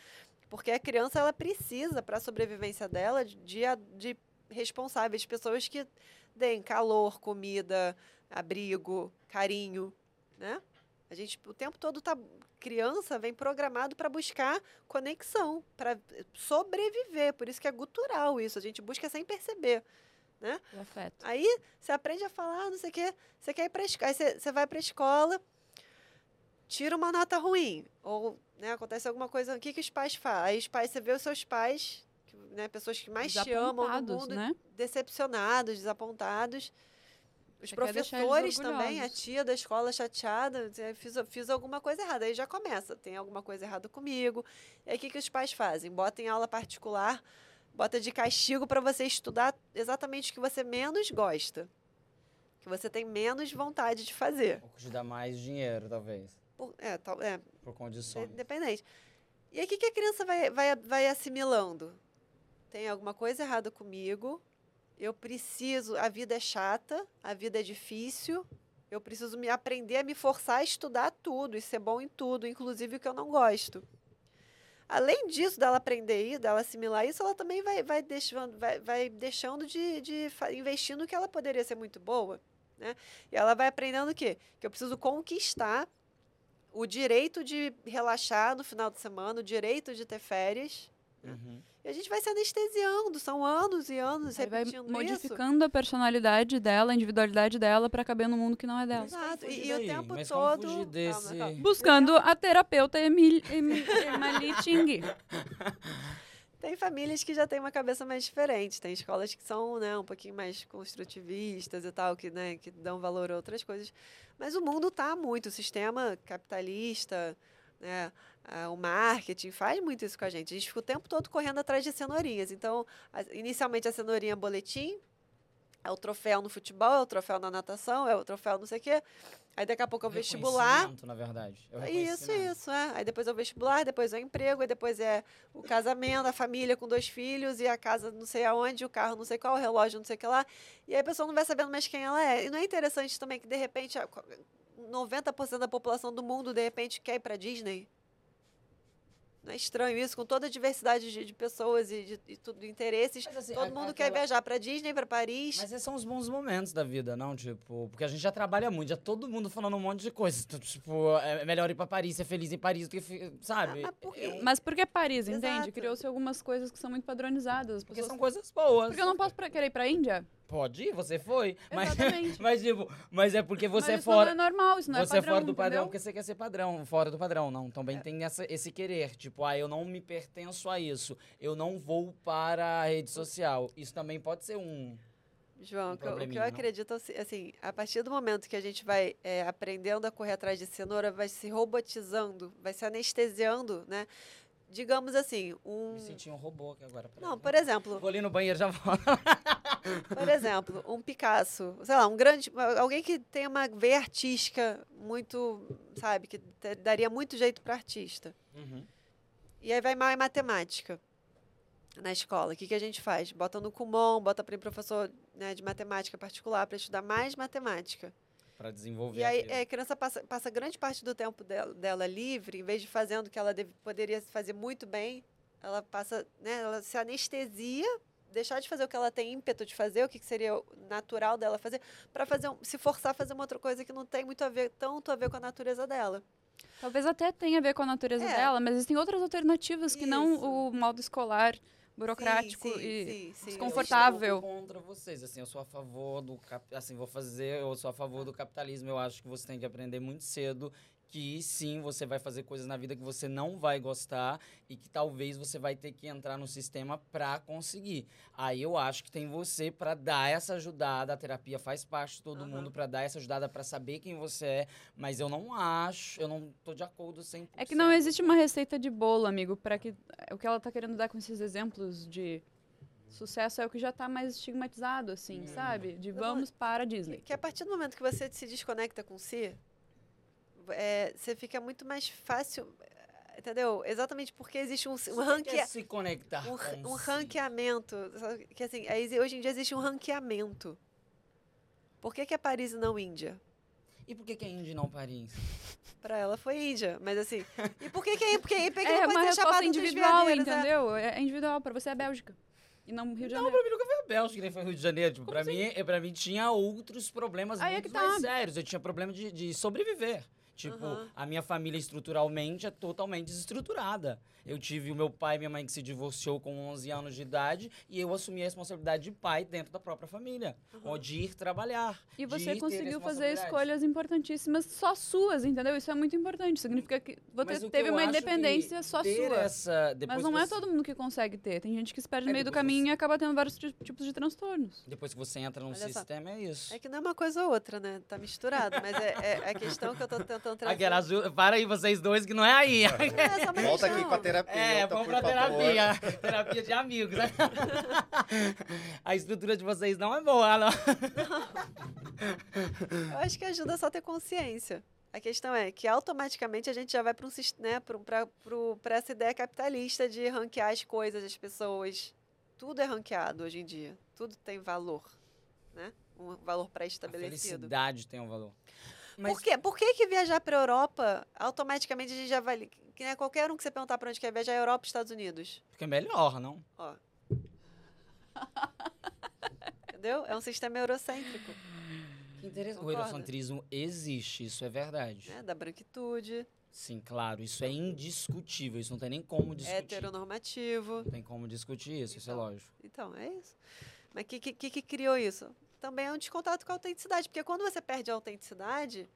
Porque a criança ela precisa para a sobrevivência dela de, de responsáveis, pessoas que deem calor, comida, abrigo, carinho, né? A gente o tempo todo tá criança vem programado para buscar conexão, para sobreviver, por isso que é gutural isso, a gente busca sem perceber. O afeto. Aí você aprende a falar, não sei o quê, você quer ir para escola, aí você, você vai para a escola, tira uma nota ruim, ou né, acontece alguma coisa, o que, que os pais fazem? Aí os pais, você vê os seus pais, né, pessoas que mais te amam no mundo, né? decepcionados, desapontados. Os Você professores também, a tia da escola chateada, fiz, fiz alguma coisa errada. Aí já começa, tem alguma coisa errada comigo. E aí o que, que os pais fazem? Bota em aula particular, bota de castigo para você estudar exatamente o que você menos gosta. Que você tem menos vontade de fazer. Ou te dá mais dinheiro, talvez. Por- é, tal, é, Por condições. Independente. E aí, o que, que a criança vai, vai, vai assimilando? Tem alguma coisa errada comigo, eu preciso, a vida é chata, a vida é difícil, eu preciso me aprender a me forçar a estudar tudo e ser bom em tudo, inclusive o que eu não gosto. Além disso, dela aprender isso, dela assimilar isso, ela também vai, vai deixando, vai, vai deixando de, de investir no que ela poderia ser muito boa. Né? E ela vai aprendendo o quê? Que eu preciso conquistar o direito de relaxar no final de semana, o direito de ter férias. Uhum. E a gente vai se anestesiando, são anos e anos Aí vai repetindo isso. modificando a personalidade dela, a individualidade dela pra caber no mundo que não é dela. Exato, e, e o tempo Mas todo. fugir Calma, desse- calma. Buscando a terapeuta Emil, Emil, Emily Ting. Tem famílias que já têm uma cabeça mais diferente, tem escolas que são né, um pouquinho mais construtivistas e tal, que, né, que dão valor a outras coisas. Mas o mundo está muito, o sistema capitalista, né, o marketing faz muito isso com a gente. A gente fica o tempo todo correndo atrás de cenourinhas. Então, inicialmente a cenourinha boletim, é o troféu no futebol, é o troféu na natação, é o troféu não sei o quê. Aí daqui a pouco é o vestibular. Na verdade. É Isso, isso, é. Aí depois é o vestibular, depois é o emprego, aí depois é o casamento, a família com dois filhos e a casa não sei aonde, o carro não sei qual, o relógio não sei o que lá. E aí a pessoa não vai sabendo mais quem ela é. E não é interessante também que, de repente, a- 90% da população do mundo, de repente, quer ir pra Disney? Não é estranho isso? Com toda a diversidade de, de pessoas e de, e tudo, de interesses. Mas, assim, Todo a- mundo aquela- quer viajar pra Disney, pra Paris. Mas esses são os bons momentos da vida, não? Tipo, porque a gente já trabalha muito, já todo mundo falando um monte de coisa. Então, Tipo, é melhor ir pra Paris, ser feliz em Paris do que, sabe? Ah, mas por quê? Eu- Mas porque é Paris, entende? Exato. Criou-se algumas coisas que são muito padronizadas. As Porque pessoas... são coisas boas. Porque eu não posso pra- querer ir pra Índia? Pode ir, você foi. Mas, Exatamente. mas, tipo, mas é porque você é Mas isso fora. não é normal, isso não você é padrão, é fora do padrão entendeu? porque você quer ser padrão, fora do padrão, não. É. Também tem essa, esse querer, tipo, ah, eu não me pertenço a isso, eu não vou para a rede social. Isso também pode ser um. João, um o que eu- o que probleminha, eu não? acredito, assim, assim, a partir do momento que a gente vai é, aprendendo a correr atrás de cenoura, vai se robotizando, vai se anestesiando, né? Digamos assim, um... Me senti um robô aqui agora. Não, por exemplo, Vou ali no banheiro já volto. por exemplo, um Picasso, sei lá, um grande, alguém que tem uma veia artística muito, sabe, que daria muito jeito para artista. Uhum. E aí vai mal em matemática na escola. O que, que a gente faz? Bota no Kumon, bota para professor né, de matemática particular para estudar mais matemática. Pra desenvolver. E aí aquilo. é, a criança passa, passa grande parte do tempo dela, dela livre, em vez de fazendo o que ela deve- poderia fazer muito bem, ela passa, né, ela se anestesia, deixar de fazer o que ela tem ímpeto de fazer, o que que seria o natural dela fazer, para fazer, um- se forçar a fazer uma outra coisa que não tem muito a ver, tanto a ver com a natureza dela. Talvez até tenha a ver com a natureza É. dela, mas existem outras alternativas que não Isso. o modo escolar, burocrático Sim, sim, e sim, desconfortável. Eu estou contra vocês, assim, eu sou a favor do cap... assim, vou fazer, eu sou a favor do capitalismo. Eu acho que você tem que aprender muito cedo que sim, você vai fazer coisas na vida que você não vai gostar e que talvez você vai ter que entrar no sistema pra conseguir. Aí eu acho que tem você pra dar essa ajudada, a terapia faz parte de todo Aham. mundo pra dar essa ajudada pra saber quem você é, mas eu não acho, eu não tô de acordo 100%. É que não existe uma receita de bolo, amigo, para que o que ela tá querendo dar com esses exemplos de sucesso é o que já tá mais estigmatizado, assim, Hum. sabe? De vamos para a Disney. Que a partir do momento que você se desconecta com si, é, você fica muito mais fácil, entendeu? Exatamente porque existe um, um ranque, se conectar um, um si. ranqueamento, que assim, hoje em dia existe um ranqueamento. Por que, que é Paris e não Índia? E por que, que é Indy e não Paris? Pra ela foi Índia, mas assim. E por que que é? Porque aí por que É não uma pode ser individual, é? entendeu? É é individual, para você é Bélgica. E não Rio de Não, Janeiro. pra mim nunca foi a Bélgica, nem foi Rio de Janeiro. Tipo, pra, mim, é, pra mim tinha outros problemas Aí é muito que tá. mais sérios. Eu tinha problema de, de sobreviver. Tipo, Aham. a minha família estruturalmente é totalmente desestruturada. Eu tive o meu pai e minha mãe que se divorciou com 11 anos de idade e eu assumi a responsabilidade de pai dentro da própria família. Ou de ir trabalhar. E você conseguiu fazer escolhas importantíssimas só suas, entendeu? Isso é muito importante. Significa que você que teve uma independência só ter sua. Essa, Mas não é você- todo mundo que consegue ter. Tem gente que se perde no É, meio do caminho você- e acaba tendo vários ti- tipos de transtornos. Depois que você entra num Olha só. sistema, é isso. É que não é uma coisa ou outra, né? Tá misturado. Mas é, é a questão que eu tô tentando Aquela azul, para aí vocês dois que não é aí. Não, é Volta aqui questão. com a terapia. É, então, vamos pra favor. terapia. terapia de amigos. né? A estrutura de vocês não é boa, não. Eu acho que ajuda só a ter consciência. A questão é que automaticamente a gente já vai para um, né, pra pra- pra essa ideia capitalista de ranquear as coisas, as pessoas. Tudo é ranqueado hoje em dia. Tudo tem valor, né? Um valor A pré-estabelecido. felicidade tem um valor. Mas Por quê? Por que, que viajar para a Europa, automaticamente a gente já vai... Que né, qualquer um que você perguntar para onde quer viajar, é Europa e Estados Unidos. porque é melhor, não? Ó. Entendeu? É um sistema eurocêntrico, Que interessante. O eurocentrismo existe, isso é verdade. né? Da branquitude, Sim, claro, isso é indiscutível, isso não tem nem como discutir. heteronormativo. Não tem como discutir isso, isso é Então. lógico. Então, é isso. Mas o que, que que criou isso? Também é um descontato com a autenticidade, porque quando você perde a autenticidade,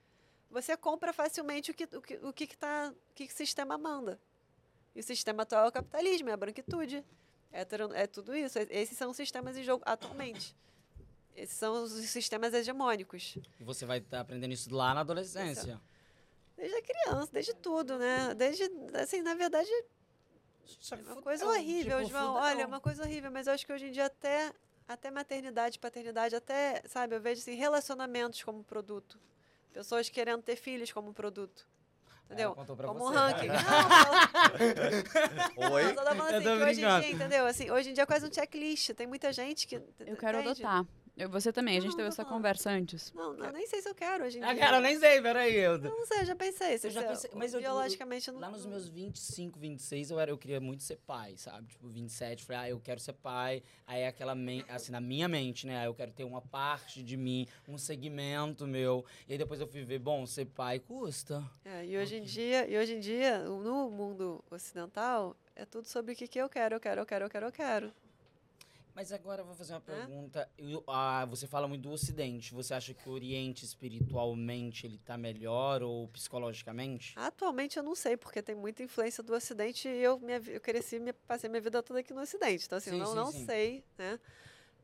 você compra facilmente o que o que, o que, que, tá, o que, que o sistema manda. E o sistema atual é o capitalismo, é a branquitude, é, é tudo isso. Esses são os sistemas em jogo atualmente. Esses são os sistemas hegemônicos. E você vai estar aprendendo isso lá na adolescência. Desde a criança, desde tudo, né? Desde, assim, na verdade, Só É uma coisa horrível, João. Olha, é uma coisa horrível, mas eu acho que hoje em dia até, até maternidade, paternidade, até, sabe, eu vejo assim, relacionamentos como produto. Pessoas querendo ter filhos como produto. Entendeu? Pra como um você. ranking. né? Não, Oi? eu só falando Eu assim, tô que hoje em dia, entendeu? Assim, hoje em dia é quase um checklist. Tem muita gente que. Eu quero entende? adotar. Eu, você também, a gente Não, teve essa falando. conversa antes. Não, não, nem sei se eu quero hoje em Ah, dia. cara, eu nem sei, peraí. Eu... Eu não sei, eu já pensei. Se Eu já se- pensei, mas eu- biologicamente eu não. Lá nos meus 25, 26, eu, era, eu queria muito ser pai, sabe? Tipo, 27, eu falei, ah, eu quero ser pai. Aí aquela, men- assim, na minha mente, né? Eu quero ter uma parte de mim, um segmento meu. E aí depois eu fui ver, bom, ser pai custa. É, e hoje em dia, e hoje em dia, no mundo ocidental, é tudo sobre o que, que eu quero, eu quero, eu quero, eu quero, eu quero. Mas agora eu vou fazer uma pergunta. Eu- ah, você fala muito do Ocidente. Você acha que o Oriente, espiritualmente, ele tá melhor ou psicologicamente? Atualmente eu não sei, porque tem muita influência do Ocidente e eu, minha, eu cresci, minha, passei minha vida toda aqui no Ocidente. Então, assim, Sim, eu não, sim, não sim. sei, né?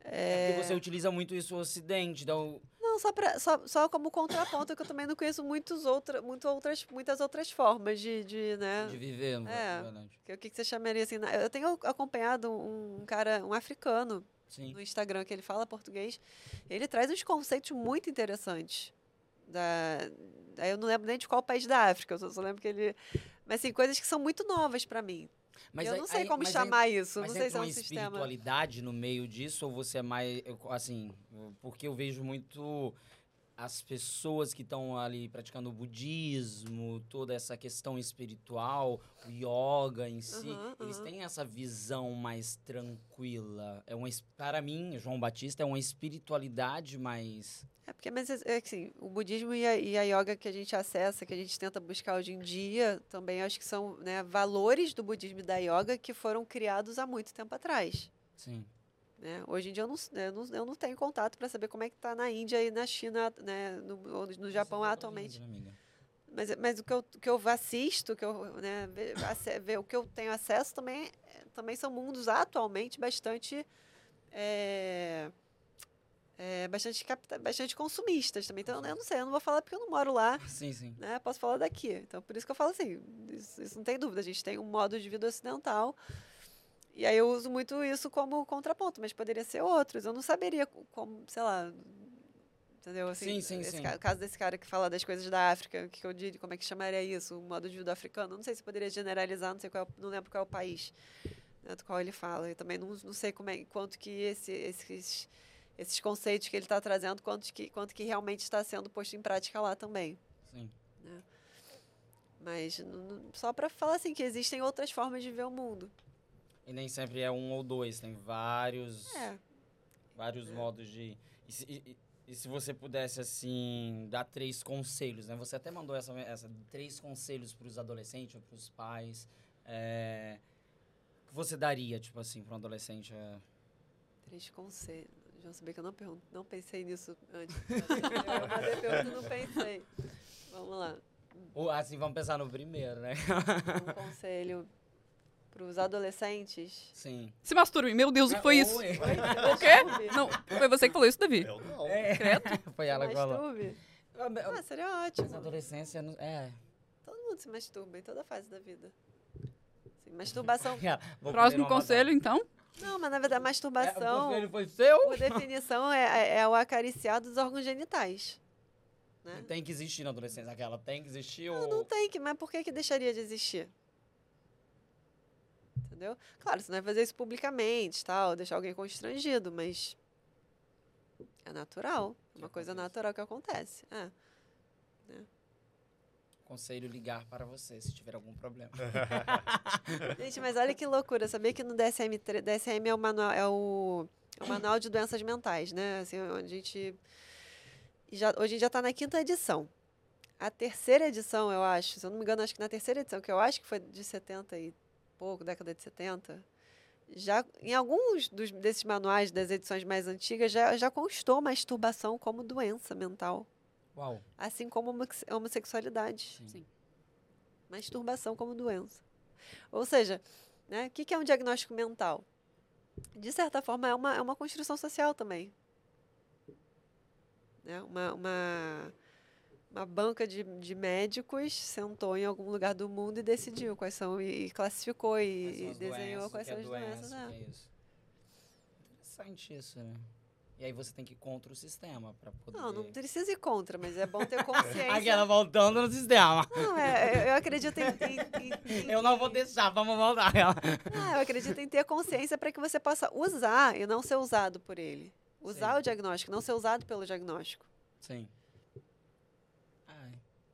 É É, porque você utiliza muito isso no Ocidente. Então, Não, só, pra, só, só como contraponto, que eu também não conheço muitos outra, muito outras, muitas outras formas de, de né? de viver, É. verdade. que- O que, que você chamaria assim? Eu tenho acompanhado um, um cara, um africano, Sim. no Instagram que ele fala português, ele traz uns conceitos muito interessantes. Da, da- eu não lembro nem de qual país da África, eu só, só lembro que ele. Mas assim, coisas que são muito novas para mim. Mas eu aí- não sei aí- como mas aí- chamar isso, Mas não sei se é um uma sistema. espiritualidade no meio disso ou você é mais assim, porque eu vejo muito as pessoas que estão ali praticando o budismo, toda essa questão espiritual, o yoga em si, Aham, eles têm essa visão mais tranquila. É uma es- para mim, João Batista é uma espiritualidade mais É porque, mas é assim, o budismo e a, e a yoga que a gente acessa, que a gente tenta buscar hoje em dia, também acho que são né, valores do budismo e da yoga que foram criados há muito tempo atrás. sim. Né? Hoje em dia eu não, eu não, eu não tenho contato para saber como é que está na Índia e na China, né, no, ou no Japão atualmente. né? Mas, mas o que eu, que eu assisto, que eu, né, o que eu tenho acesso também, também são mundos atualmente bastante. é, é, bastante, bastante consumistas também. Então, eu não sei, eu não vou falar porque eu não moro lá, Sim, sim. né? Posso falar daqui. Então, por isso que eu falo assim, isso, isso não tem dúvida. A gente tem um modo de vida ocidental. E aí eu uso muito isso como contraponto, mas poderia ser outros. Eu não saberia co- como, sei lá, entendeu? Assim, Sim, sim, sim. ca- caso desse cara que fala das coisas da África, o que, que eu diria, como é que chamaria isso? O modo de vida africano? Não sei se poderia generalizar, não sei qual, é não lembro qual é o país né, do qual ele fala. Eu também não, não sei como é, quanto que esse, esses, esses conceitos que ele está trazendo, quanto que, quanto que realmente está sendo posto em prática lá também. sim. Mas n- n- só para falar assim que existem outras formas de ver o mundo. E nem sempre é um ou dois, tem vários. É. vários modos de. E se, e- e- se você pudesse, assim, dar três conselhos, né? Você até mandou essa, essa três conselhos para os adolescentes ou para os pais. É, o que você daria, tipo assim, para um adolescente? é, Três conselhos. Já sabia que eu não, pergun- não pensei nisso antes. Eu mandei pergunta e não pensei. Vamos lá. Ou, assim, vamos pensar no primeiro, né? Um conselho para os adolescentes. Sim. Se masturbe. Meu Deus, o que foi isso? Oi. O quê? Não, foi você que falou isso, Davi. Eu não. É, Credo. foi ela que falou. Masturbe. Ah, mas- Ah, seria Mas ótimo. a adolescência. É. Todo mundo se masturba em toda fase da vida. Sim, masturbação. Próximo conselho, então. Não, mas na verdade, batata. É, o masturbação, conselho foi seu? por definição, é, é o acariciar dos órgãos genitais. Né? Tem que existir na adolescência. Aquela tem que existir Não, ou. não tem que, mas por que, que deixaria de existir? Entendeu? Claro, você não vai fazer isso publicamente, tal, deixar alguém constrangido, mas é natural. É uma coisa natural que acontece. É. Conselho ligar para você se tiver algum problema. Gente, mas olha que loucura. Sabia que no DSM, DSM é o manual, é o, é o manual de doenças mentais, né? Assim, a gente. Já, hoje já está na quinta edição. A terceira edição, eu acho, se eu não me engano, acho que na terceira edição, que eu acho que foi de 70 e pouco, década de 70, já em alguns dos, desses manuais das edições mais antigas já, já constou masturbação como doença mental, Uau. assim como homosse- homossexualidade Sim. Sim. masturbação como doença. Ou seja, né, o que, que é um diagnóstico mental? De certa forma, é uma, é uma construção social também. Né? Uma, uma, uma banca de, de médicos sentou em algum lugar do mundo e decidiu quais são, e, classificou e, e desenhou doenças, quais são é as doença, doenças. né? que é isso. Interessante isso, né? E aí você tem que ir contra o sistema para poder. Não, não precisa ir contra, mas é bom ter consciência. Aquela voltando no sistema. Não, é, eu- eu acredito em, em- em- em- Eu não vou deixar, vamos voltar. ela. Ah, eu acredito em ter consciência para que você possa usar e não ser usado por ele. Usar Sim. o diagnóstico, não ser usado pelo diagnóstico. Sim.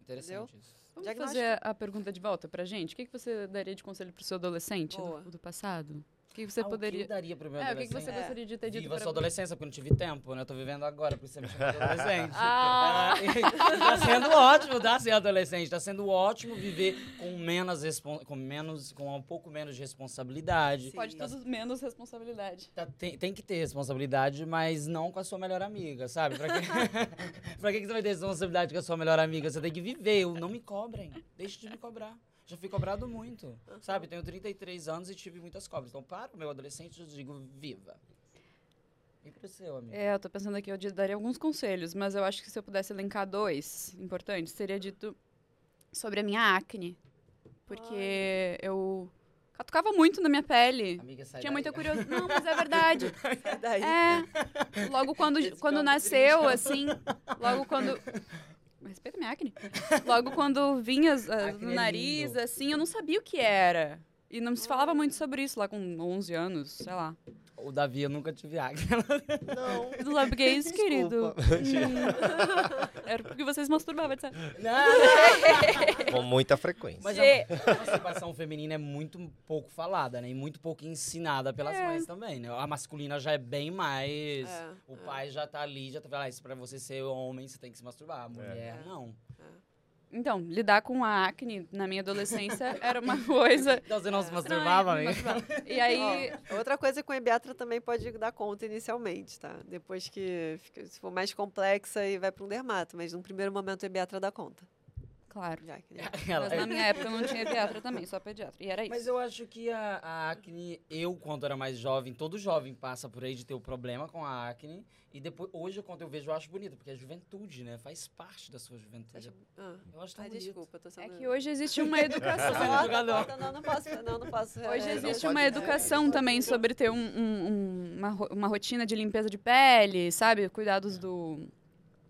Interessante isso. Vamos Diagnóstico. fazer a pergunta de volta pra gente? O que, que você daria de conselho pro seu adolescente Boa. do, do passado? O que, você Ah, O que poderia. daria pro meu É, o que, que você gostaria de ter dito Viva sua adolescência, porque eu não tive tempo, né? Eu tô vivendo agora, por isso você me chama de adolescente. Ah! Tá sendo ótimo, tá? Ser adolescente. Tá sendo ótimo viver com menos, respon- com menos, com um pouco menos de responsabilidade. Sim. Pode tudo menos responsabilidade. Tá, tem, tem que ter responsabilidade, mas não com a sua melhor amiga, sabe? Pra, que... pra que que você vai ter responsabilidade com a sua melhor amiga? Você tem que viver. Eu- Não me cobrem. Deixe de me cobrar. Já fui cobrado muito, sabe? Tenho 33 anos e tive muitas cobras. Então, para o meu adolescente, eu digo, viva. E pro seu, amigo? É, eu tô pensando aqui, eu daria alguns conselhos, mas eu acho que se eu pudesse elencar dois importantes, seria dito sobre a minha acne. Porque eu catucava muito na minha pele. Amiga, sai Tinha daí. muita curiosidade. Não, mas é verdade. Sai daí. É. Logo quando, Esse quando nasceu, assim. Logo quando. Respeita minha acne. Logo quando vinha as- as- no é nariz, lindo. assim, eu não sabia o que era. E não se falava muito sobre isso lá com 11 anos, sei lá. O Davi, eu nunca tive acne. Não. Tu não sabe o que é isso, querido? Desculpa. Hum. Era porque vocês masturbavam, etc. Com muita frequência. Mas a, masturbação feminina é muito pouco falada, né? E muito pouco ensinada pelas É. mães também, né? A masculina já é bem mais... É, o é. pai já tá ali, já tá falando, ah, isso pra você ser homem, você tem que se masturbar. A mulher, É. não. Então, lidar com a acne na minha adolescência era uma coisa. Então você não se masturbava. E aí, Ó, outra coisa que o Ebiatra também pode dar conta inicialmente, tá? Depois que fica- se for mais complexa e vai para um dermato, mas num primeiro momento o Ebiatra dá conta. Claro. de acne. Ela- Mas na minha época eu não tinha pediatra também, só pediatra. E era isso. Mas eu acho que a, a acne, eu quando era mais jovem, todo jovem passa por aí de ter o problema com a acne. E depois, hoje, quando eu vejo, eu acho bonito, porque é juventude, né? Faz parte da sua juventude. Ah, Eu acho tão ai, bonito. desculpa, tô É sendo... que hoje existe uma educação. É jogador. Não, não posso, não, não posso. Hoje é, existe não uma pode- educação também sobre ter um- um- um- uma, uma rotina de limpeza de pele, sabe? Cuidados do.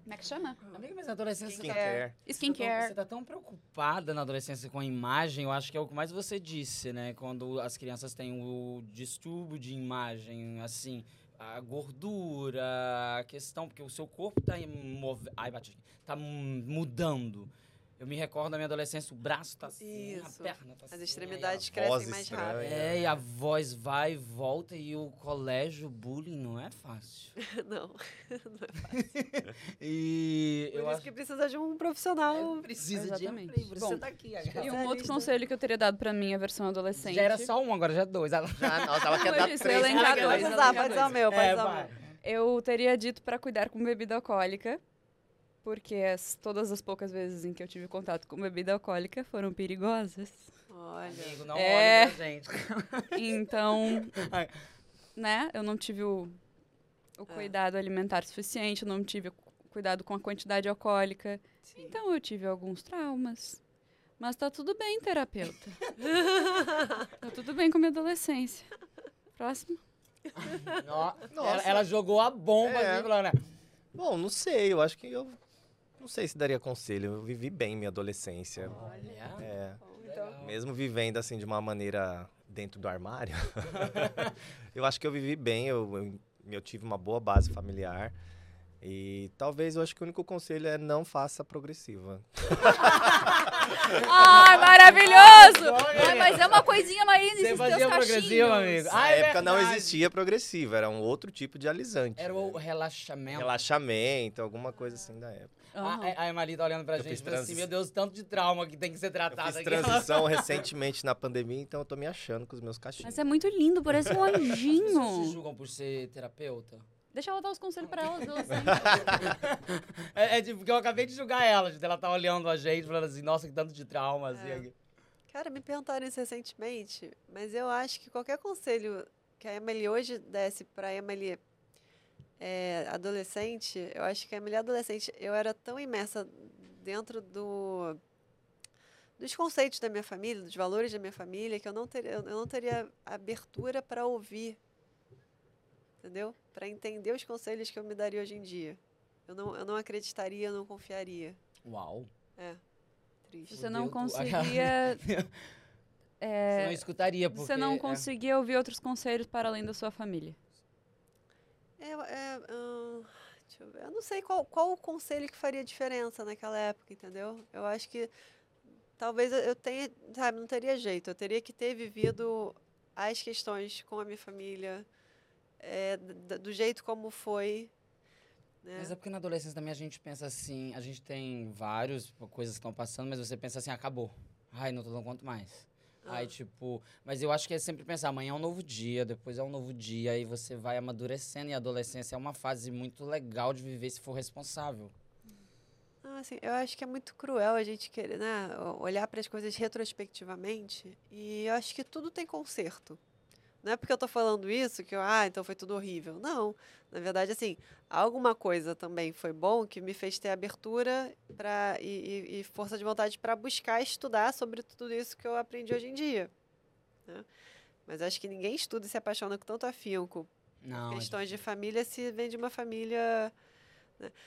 Como é que chama? Amiga, mas na adolescência você tá, Skincare. você Skincare. tá tão preocupada na adolescência com a imagem, eu acho que é o que mais você disse, né? Quando as crianças têm o distúrbio de imagem, assim, a gordura, a questão, porque o seu corpo tá em move... Ai, bati aqui. Tá mu- mudando. Eu me recordo da minha adolescência, o braço tá assim, Isso. a perna tá assim. As extremidades a crescem mais estranha. rápido. É, e a voz vai e volta e o colégio, o bullying não é fácil. Não. E Por eu isso acho que precisa de um profissional. É, precisa Exatamente. de um você tá aqui. E agora. um outro conselho que eu teria dado pra minha versão adolescente. Já era só um, agora já é dois. Ela- Ah, nossa, ela quer dar três. Ela dois, quer Pode dar usar, dois. pode usar o meu, pode É, usar o vai. meu. Eu teria dito pra cuidar com bebida alcoólica, porque as- todas as poucas vezes em que eu tive contato com bebida alcoólica foram perigosas. Olha. Amigo, não É. olhe pra gente. Então, né, eu não tive o, o É. cuidado alimentar suficiente, eu não tive o cuidado com a quantidade alcoólica. Sim. Então eu tive alguns traumas. Mas tá tudo bem, terapeuta. tá tudo bem com a minha adolescência. Próximo. Nossa. Ela, ela jogou a bomba É. né? Bom, não sei, eu acho que eu. Não sei se daria conselho. Eu vivi bem minha adolescência. Olha. É. Então. Mesmo vivendo assim de uma maneira dentro do armário, eu acho que eu vivi bem, eu, eu, eu tive uma boa base familiar. E talvez eu acho que o único conselho é não faça progressiva. Ai, maravilhoso! Ai, mas é uma coisinha mais Você fazia cachinhos. progressivo, amigo? Na Ah, é época não verdade. existia progressiva, era um outro tipo de alisante. Era né? o relaxamento. Relaxamento, alguma coisa assim da época. Aham. A, a Emali tá olhando pra Eu gente fiz e falou assim, meu Deus, tanto de trauma que tem que ser Eu tratado fiz aqui. transição recentemente na pandemia, então eu tô me achando com os meus cachinhos. Mas é muito lindo, parece um anjinho. julgam por ser terapeuta? Deixa ela dar os conselhos pra ela, adolescente. É, é tipo, porque eu acabei de julgar ela, gente. Ela tá olhando a gente, falando assim, nossa, que tanto de trauma, assim. É. Cara, me perguntaram isso recentemente, mas eu acho que qualquer conselho que a Emily hoje desse pra Emily é, adolescente, eu acho que a Emily adolescente, eu era tão imersa dentro do dos conceitos da minha família, dos valores da minha família, que eu não teria, eu não teria abertura para ouvir, entendeu? Para entender os conselhos que eu me daria hoje em dia. Eu não, eu não acreditaria, eu não confiaria. Uau. Triste. Você não conseguia. Você é, não escutaria, porque... você não é. conseguia ouvir outros conselhos para além da sua família. É, é, hum, deixa eu ver. Eu não sei qual, qual o conselho que faria diferença naquela época, entendeu? Eu acho que talvez eu- eu tenha, sabe, não teria jeito. Eu teria que ter vivido as questões com a minha família, é, do jeito como foi. Né? Mas é porque na adolescência também a gente pensa assim, a gente tem várias coisas que estão passando, mas você pensa assim, acabou. Ai, não tô dando conta mais. Aí, Ah. tipo, mas eu acho que é sempre pensar, amanhã é um novo dia, depois é um novo dia, aí você vai amadurecendo, e a adolescência é uma fase muito legal de viver se for responsável. Ah, assim, eu acho que é muito cruel a gente querer, né, olhar para as coisas retrospectivamente e eu acho que tudo tem conserto. Não é porque eu tô falando isso que eu, ah, então foi tudo horrível. Não. Na verdade, assim, alguma coisa também foi bom que me fez ter abertura pra, e, e- e força de vontade para buscar estudar sobre tudo isso que eu aprendi hoje em dia. né? Mas acho que ninguém estuda e se apaixona com tanto afinco Não, questões de família se vem de uma família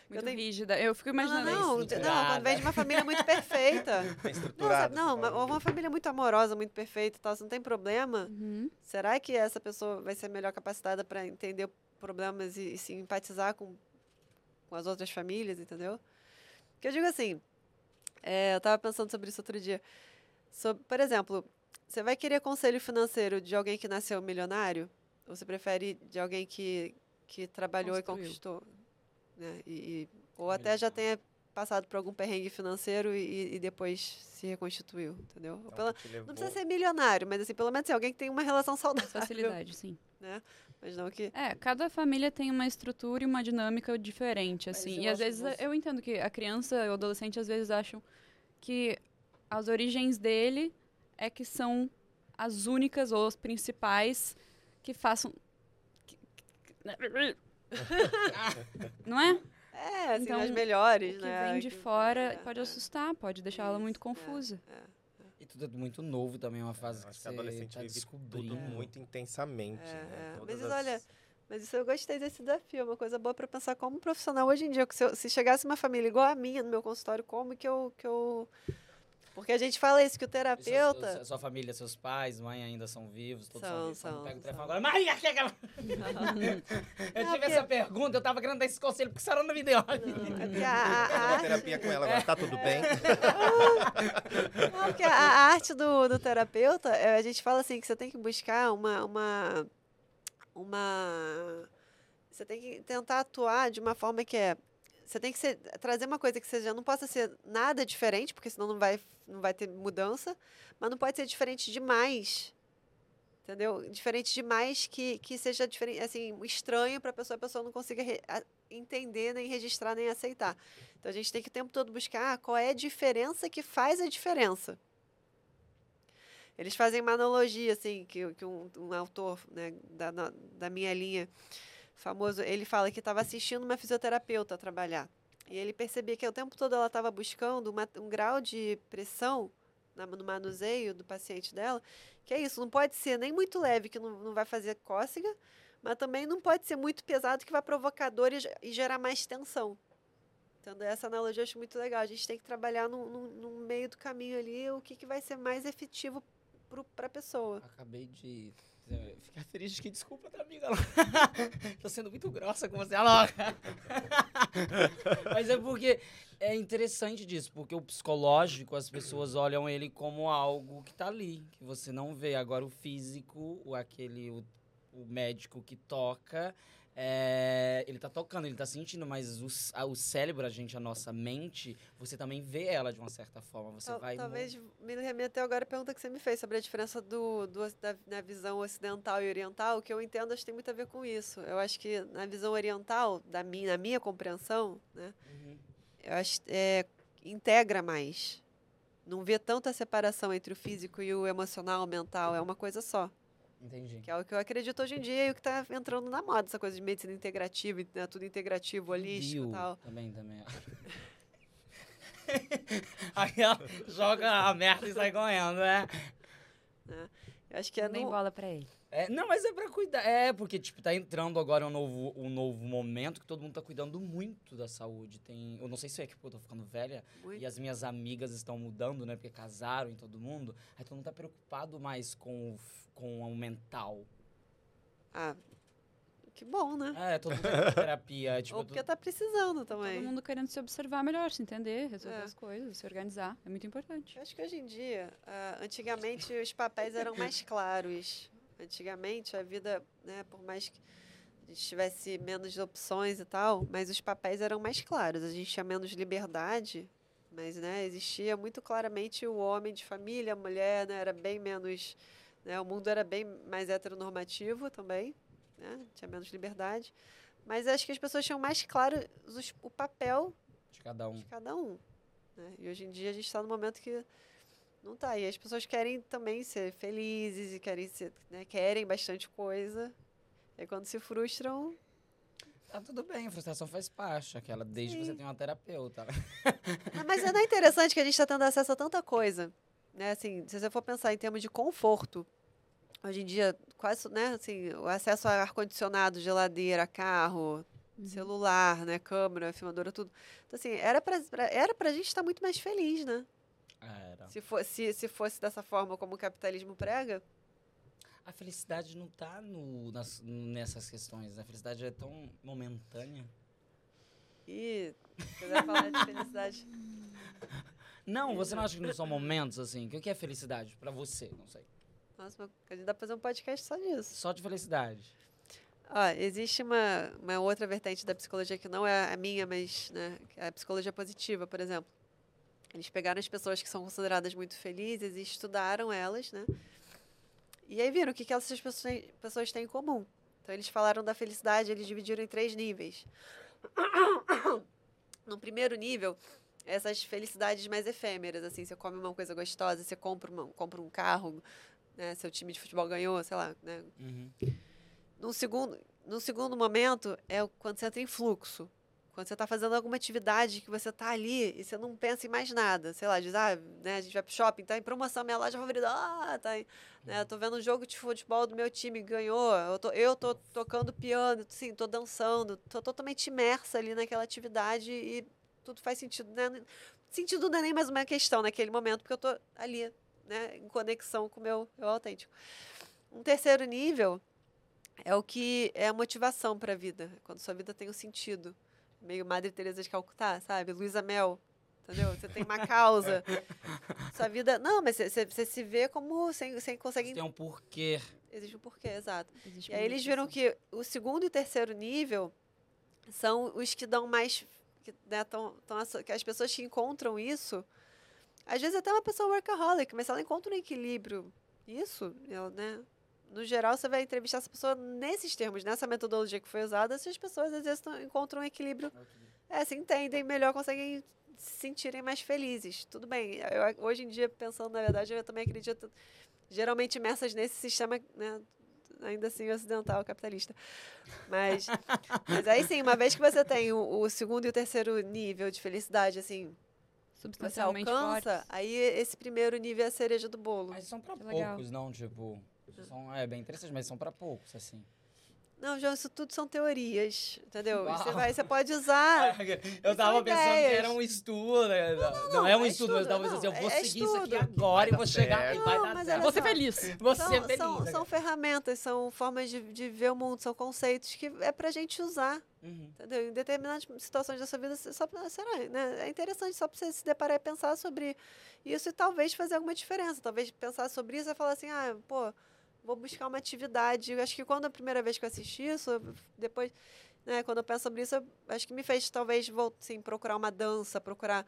Muito tenho- rígida. Eu fico imaginando não, isso. não, não, estruturada. quando vem de uma família muito perfeita. Bem Não, sabe, não, uma, uma família muito amorosa, muito perfeita e tal, você não tem problema. Uhum. Será que essa pessoa vai ser melhor capacitada para entender problemas e, e se empatizar com, com as outras famílias, entendeu? Porque eu digo assim, é, eu estava pensando sobre isso outro dia. Sobre, por exemplo, você vai querer conselho financeiro de alguém que nasceu milionário? Ou você prefere de alguém que, que trabalhou e Construiu. conquistou? Né? E, e- ou até já tenha passado por algum perrengue financeiro e, e depois se reconstituiu, entendeu? Então, pela- te não levou- precisa ser milionário, mas assim, pelo menos assim, alguém que tem uma relação saudável. Facilidade, sim. Mas não que. É, cada família tem uma estrutura e uma dinâmica diferente, assim. E às vezes você- eu entendo que a criança e o adolescente às vezes acham que as origens dele é que são as únicas ou as principais que façam. Não é? É, assim, Então, as melhores, O que né? vem de fora é, pode é. assustar, pode deixar ela muito é, confusa. E tudo é muito novo também, é uma fase que que você a adolescente tá descobrindo. tudo muito intensamente. É, né? é. Todas Mas as- olha, Mas isso eu gostei desse desafio, é uma coisa boa para pensar como profissional hoje em dia. que Se, eu- se chegasse uma família igual a minha no meu consultório, como que eu, que eu. Porque a gente fala isso, que o E sua- terapeuta. Sua, sua família, seus pais, mãe ainda são vivos, todos são, São, vivos. São, pega o telefone agora, Maria, que é aquela... Eu tive porque- essa pergunta, eu tava querendo dar esse conselho, porque a senhora não me deu. Não, é a, a- terapia com ela agora, tá tudo bem? Não, porque a, a arte do, do terapeuta, é, a gente fala assim, que você tem que buscar uma, uma, uma... Você tem que tentar atuar de uma forma que é... Você tem que ser- trazer uma coisa que seja, não possa ser nada diferente, porque senão não vai, não vai ter mudança, mas não pode ser diferente demais. Entendeu? Diferente demais que, que seja diferente, assim, estranho para a pessoa, a pessoa não consiga re- a- entender, nem registrar, nem aceitar. Então a gente tem que o tempo todo buscar ah, qual é a diferença que faz a diferença. Eles fazem uma analogia, assim, que, que um, um autor né, da, da minha linha famoso, ele fala que estava assistindo uma fisioterapeuta trabalhar. E ele percebia que o tempo todo ela estava buscando uma- um grau de pressão na- no manuseio do paciente dela, que é isso, não pode ser nem muito leve, que não, não vai fazer cócega, mas também não pode ser muito pesado, que vai provocar dor e, e gerar mais tensão. Então, essa analogia eu acho muito legal. A gente tem que trabalhar no, no- no meio do caminho ali o que, que vai ser mais efetivo para a pessoa. Acabei de ficar feliz de que desculpa da amiga lá. Tô sendo muito grossa com você, alô. Mas é porque é interessante disso, porque o psicológico, as pessoas olham ele como algo que tá ali, que você não vê. Agora o físico, o aquele, o médico que toca, é, ele tá tocando, ele tá sentindo, mas o, a- o cérebro, a gente, a nossa mente, você também vê ela de uma certa forma. Você Tal- vai. talvez me remeteu agora a pergunta que você me fez sobre a diferença do, do da, na visão ocidental e oriental. O que eu entendo, acho que tem muito a ver com isso. Eu acho que na visão oriental, da minha, na minha compreensão, né, Uhum. eu acho é, integra mais. Não vê tanta separação entre o físico e o emocional, o mental. É uma coisa só. Entendi. Que é o que eu acredito hoje em dia e o que está entrando na moda, essa coisa de medicina integrativa, né, tudo integrativo, holístico e tal. Também, também. Aí ela joga a merda e sai correndo, né? Eu acho que é Nem no, bola pra ele. É, não, mas é pra cuidar. É, porque, tipo, tá entrando agora um novo, um novo momento que todo mundo tá cuidando muito da saúde. Tem. Eu não sei se é que pô, eu tô ficando velha muito- e as minhas amigas estão mudando, né? Porque casaram em todo mundo. Aí todo mundo tá preocupado mais com o, com o mental. Ah, que bom, né? É, todo mundo tá com terapia. Tipo, Ou tu- porque tá precisando também. Todo mundo querendo se observar melhor, se entender, resolver É. as coisas, se organizar. É muito importante. Eu acho que hoje em dia, ah, antigamente os papéis eram mais claros. Antigamente a vida, né, por mais que a gente tivesse menos opções e tal, mas os papéis eram mais claros. A gente tinha menos liberdade, mas né, existia muito claramente o homem de família, a mulher, né, era bem menos, né, o mundo era bem mais heteronormativo também, né, tinha menos liberdade. Mas acho que as pessoas tinham mais claro os- o papel de cada um. de cada um. né? E hoje em dia a gente está no momento que não tá. E as pessoas querem também ser felizes e querem ser, né, querem bastante coisa. E quando se frustram, Tá tudo bem, a frustração faz parte. Aquela, desde que você Sim. tem uma terapeuta. Ah, mas é não é interessante que a gente está tendo acesso a tanta coisa. Né? Assim, se você for pensar em termos de conforto, hoje em dia, quase, né, assim, o acesso a ar-condicionado, geladeira, carro, celular, né, câmera, filmadora, tudo. Então, assim, era pra, pra- era pra gente estar muito mais feliz, né? Se, for, se, se fosse dessa forma como o capitalismo prega, A felicidade não tá nas- nessas questões. A felicidade é tão momentânea. e se quiser falar de felicidade. Não, você não acha que não são momentos assim? O que é felicidade pra você? Não sei. Nossa, mas a gente dá pra fazer um podcast só disso. Só de felicidade. Ó, existe uma, uma outra vertente da psicologia que não é a minha, mas né, é a psicologia positiva, por exemplo. Eles pegaram as pessoas que são consideradas muito felizes e estudaram elas, né? E aí viram o que, que essas pessoas têm, em comum. Então eles falaram da felicidade, eles dividiram em três níveis. No primeiro nível, essas felicidades mais efêmeras, assim, você come uma coisa gostosa, você compra, uma, compra um carro, né? Seu time de futebol ganhou, sei lá, né? Uhum. No segundo, no segundo momento é o- quando você entra em fluxo. Quando você está fazendo alguma atividade que você está ali e você não pensa em mais nada. Sei lá, diz, ah, né, a gente vai pro shopping, tá em promoção, minha loja favorita. Ah, tá em, né, tô vendo um jogo de futebol do meu time, ganhou. Eu tô, eu tô tocando piano, sim, tô dançando. Tô totalmente imersa ali naquela atividade e tudo faz sentido. Né? Sentido não é nem mais uma questão naquele momento, porque eu tô ali, né, em conexão com o meu eu autêntico. Um terceiro nível é o que é a motivação para a vida, quando sua vida tem um sentido. Meio Madre Teresa de Calcutá, sabe? Luísa Mel, entendeu? Você tem uma causa. sua vida... Não, mas você, se vê como... Você, você consegue... Tem um porquê. Existe um porquê, exato. Existe E aí eles viram que o segundo e terceiro nível são os que dão mais... Que, né, tão, tão que as pessoas que encontram isso... Às vezes até uma pessoa workaholic, mas se ela encontra um equilíbrio, isso, ela, né? No geral, você vai entrevistar essa pessoa nesses termos, nessa metodologia que foi usada, essas pessoas às vezes encontram um equilíbrio, é, se entendem melhor, conseguem se sentirem mais felizes. Tudo bem. Eu, hoje em dia, pensando na verdade, eu também acredito, geralmente imersas nesse sistema, né? Ainda assim, ocidental, capitalista. Mas, mas aí sim, uma vez que você tem o, o segundo e o terceiro nível de felicidade, assim, você substancialmente alcança, fortes. aí esse primeiro nível é a cereja do bolo. Mas são pra Que legal. poucos, não? Tipo. São, é bem interessante, mas são pra poucos, assim. Não, João, isso tudo são teorias, entendeu? Você, vai, você pode usar. Eu tava pensando que ideias. era um estudo, né? Não, não, é um é estudo, mas estudo, talvez não, assim, eu vou é seguir isso aqui estudo. agora e vou chegar certo. e vai Não, dar certo. Vou ser feliz. Vou São, ser feliz. são, né? são ferramentas, são formas de, de ver o mundo, são conceitos que é pra gente usar, Uhum. entendeu? Em determinadas situações da sua vida, só pra, será, né? É interessante só pra você se deparar e pensar sobre isso e talvez fazer alguma diferença. Talvez pensar sobre isso e falar assim, ah, pô, vou buscar uma atividade. Eu acho que quando a primeira vez que eu assisti isso, eu- depois, né, quando eu penso sobre isso, acho que me fez talvez vol- assim, procurar uma dança, procurar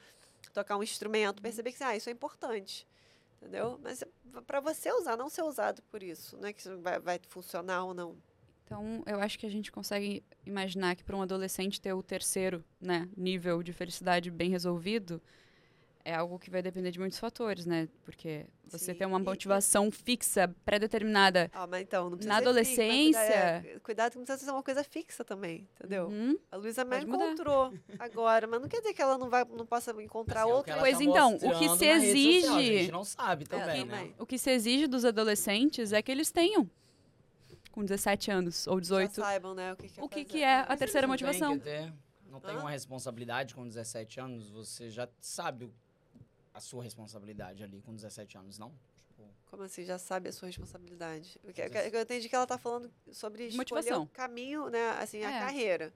tocar um instrumento, perceber que ah, isso é importante. Entendeu? Mas para você usar, não ser usado por isso. Não é que vai, vai funcionar ou não. Então, eu acho que a gente consegue imaginar que para um adolescente ter o terceiro né, nível de felicidade bem resolvido é algo que vai depender de muitos fatores, né? Porque você Sim, ter uma e- e- motivação fixa, pré-determinada. Ah, mas então, não precisa Na ser fixa, adolescência- cuidado, é, cuidado que não precisa ser uma coisa fixa também, entendeu? Uhum. A Luísa mudar. encontrou agora, mas não quer dizer que ela não, vai, não possa encontrar Assim, é outra. ela Pois tá então, o que se rede social, exige- a gente não sabe também, né? também. O que se exige dos adolescentes é que eles tenham, com 17 anos ou Já 18, saibam, né, o que, que o que, que é a Mas terceira motivação. que ter- não tem Hã? uma responsabilidade com 17 anos, você já sabe o- a sua responsabilidade ali com 17 anos, não? Tipo, Como assim, já sabe a sua responsabilidade? O que, Mas que- assim- que eu entendi que ela está falando sobre escolher Motivação. o caminho, né, assim, a É. carreira.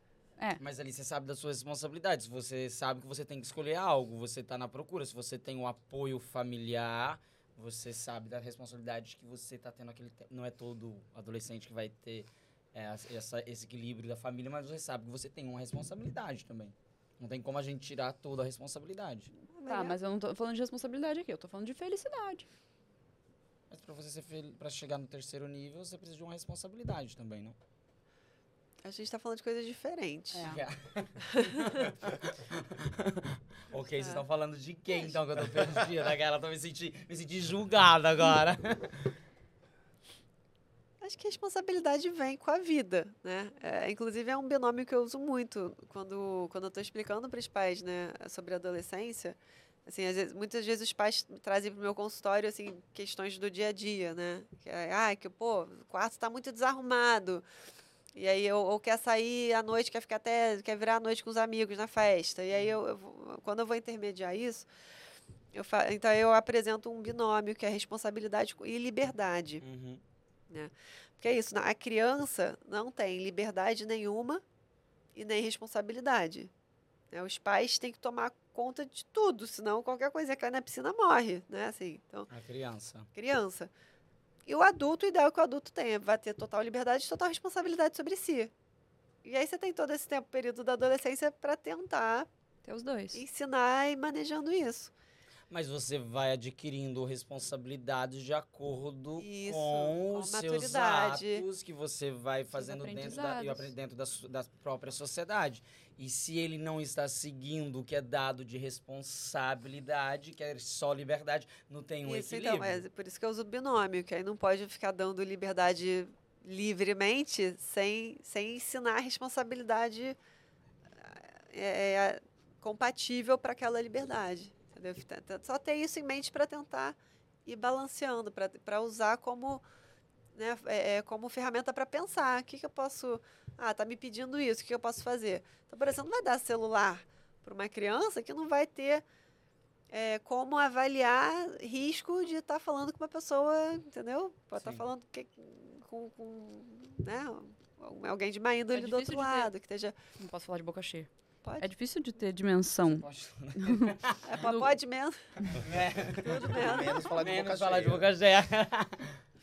Mas ali você sabe das suas responsabilidades. Você sabe que você tem que escolher algo. Você tá na procura. Se você tem um apoio familiar, você sabe da responsabilidade que você tá tendo aquele tempo. Não é todo adolescente que vai ter é, essa, esse equilíbrio da família, mas você sabe que você tem uma responsabilidade também. Não tem como a gente tirar toda a responsabilidade. Tá, mas eu não tô falando de responsabilidade aqui, eu tô falando de felicidade. Mas pra você ser fel... para chegar no terceiro nível, você precisa de uma responsabilidade também, não? A gente está falando de coisas diferentes. É. ok, vocês É. estão falando de quem então que eu tô perdida, cara? Eu tô me sentindo me senti julgada agora. Acho que a responsabilidade vem com a vida, né? É, inclusive é um binômio que eu uso muito quando, quando eu estou explicando para os pais, né, sobre a adolescência. Assim, vezes, muitas vezes os pais trazem para o meu consultório assim questões do dia a dia, né? Que é, ah, que pô, o quarto está muito desarrumado. E aí ou, ou quer sair à noite, quer ficar até quer virar à noite com os amigos na festa. E aí eu, eu quando eu vou intermediar isso, eu fa- então eu apresento um binômio que é responsabilidade e liberdade. Uhum. Porque é isso, a criança não tem liberdade nenhuma e nem responsabilidade. né? Os pais têm que tomar conta de tudo, senão qualquer coisa que cai na piscina morre, né? Assim, então, A criança. criança. E o adulto, o ideal é que o adulto tenha, vai ter total liberdade e total responsabilidade sobre si. E aí você tem todo esse tempo, período da adolescência, para tentar Ter os dois. ensinar e manejando isso. Mas você vai adquirindo responsabilidades de acordo Isso, com os seus atos que você vai fazendo dentro da, dentro da, da própria sociedade. E se ele não está seguindo o que é dado de responsabilidade, que é só liberdade, não tem um Isso, equilíbrio. então, é por isso que eu uso o binômio, que aí não pode ficar dando liberdade livremente sem, sem ensinar a responsabilidade é, é, compatível para aquela liberdade. Só ter isso em mente para tentar ir balanceando, para usar como, né, é, é, como ferramenta para pensar. O que, que eu posso. Ah, tá me pedindo isso, o que eu posso fazer? Então, por exemplo, não vai dar celular para uma criança que não vai ter é, como avaliar risco de estar falando com uma pessoa, entendeu? Pode estar Sim. falando que- com, com né, alguém de má índole do difícil outro lado, que esteja. Não posso falar de boca cheia. Pode? É difícil de ter dimensão. Pode- É, pode menos, É, tudo menos. Menos falar de menos boca falar de boca cheia.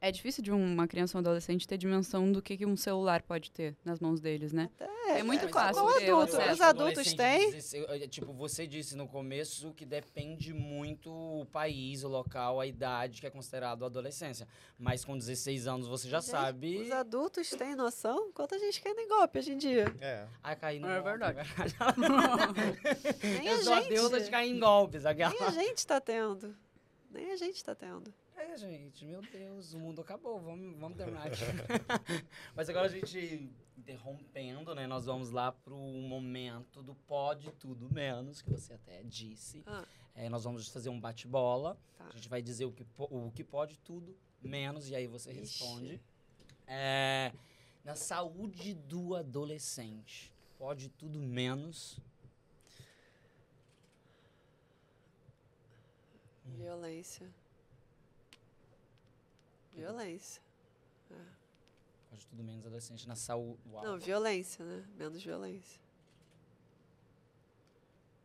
É difícil de uma criança ou um adolescente ter dimensão do que, que um celular pode ter nas mãos deles, né? É muito mas fácil igual ter o adulto, os adultos têm. de 16 Tipo, você disse no começo que depende muito o país, o local, a idade que é considerado adolescência. Mas com 16 anos você já Gente, sabe. Os adultos têm noção? Quanta gente cai em golpe hoje em dia? É. Ah, cair no É golpe, verdade. Nem Eu a sou a deusa de cair em golpes. Aquela. Nem a gente tá tendo. Nem a gente tá tendo. É, gente, meu Deus, o mundo acabou. Vamos, vamos terminar aqui. Mas agora a gente interrompendo, né? Nós vamos lá pro momento do pode tudo menos, que você até disse. Ah. É, nós vamos fazer um bate-bola. Tá. A gente vai dizer o que, o que pode tudo menos, e aí você Ixi. responde. É, na saúde do adolescente, pode tudo menos. Violência. Violência. Pode tudo menos adolescente na saúde. Uau. Não, violência, né? Menos violência.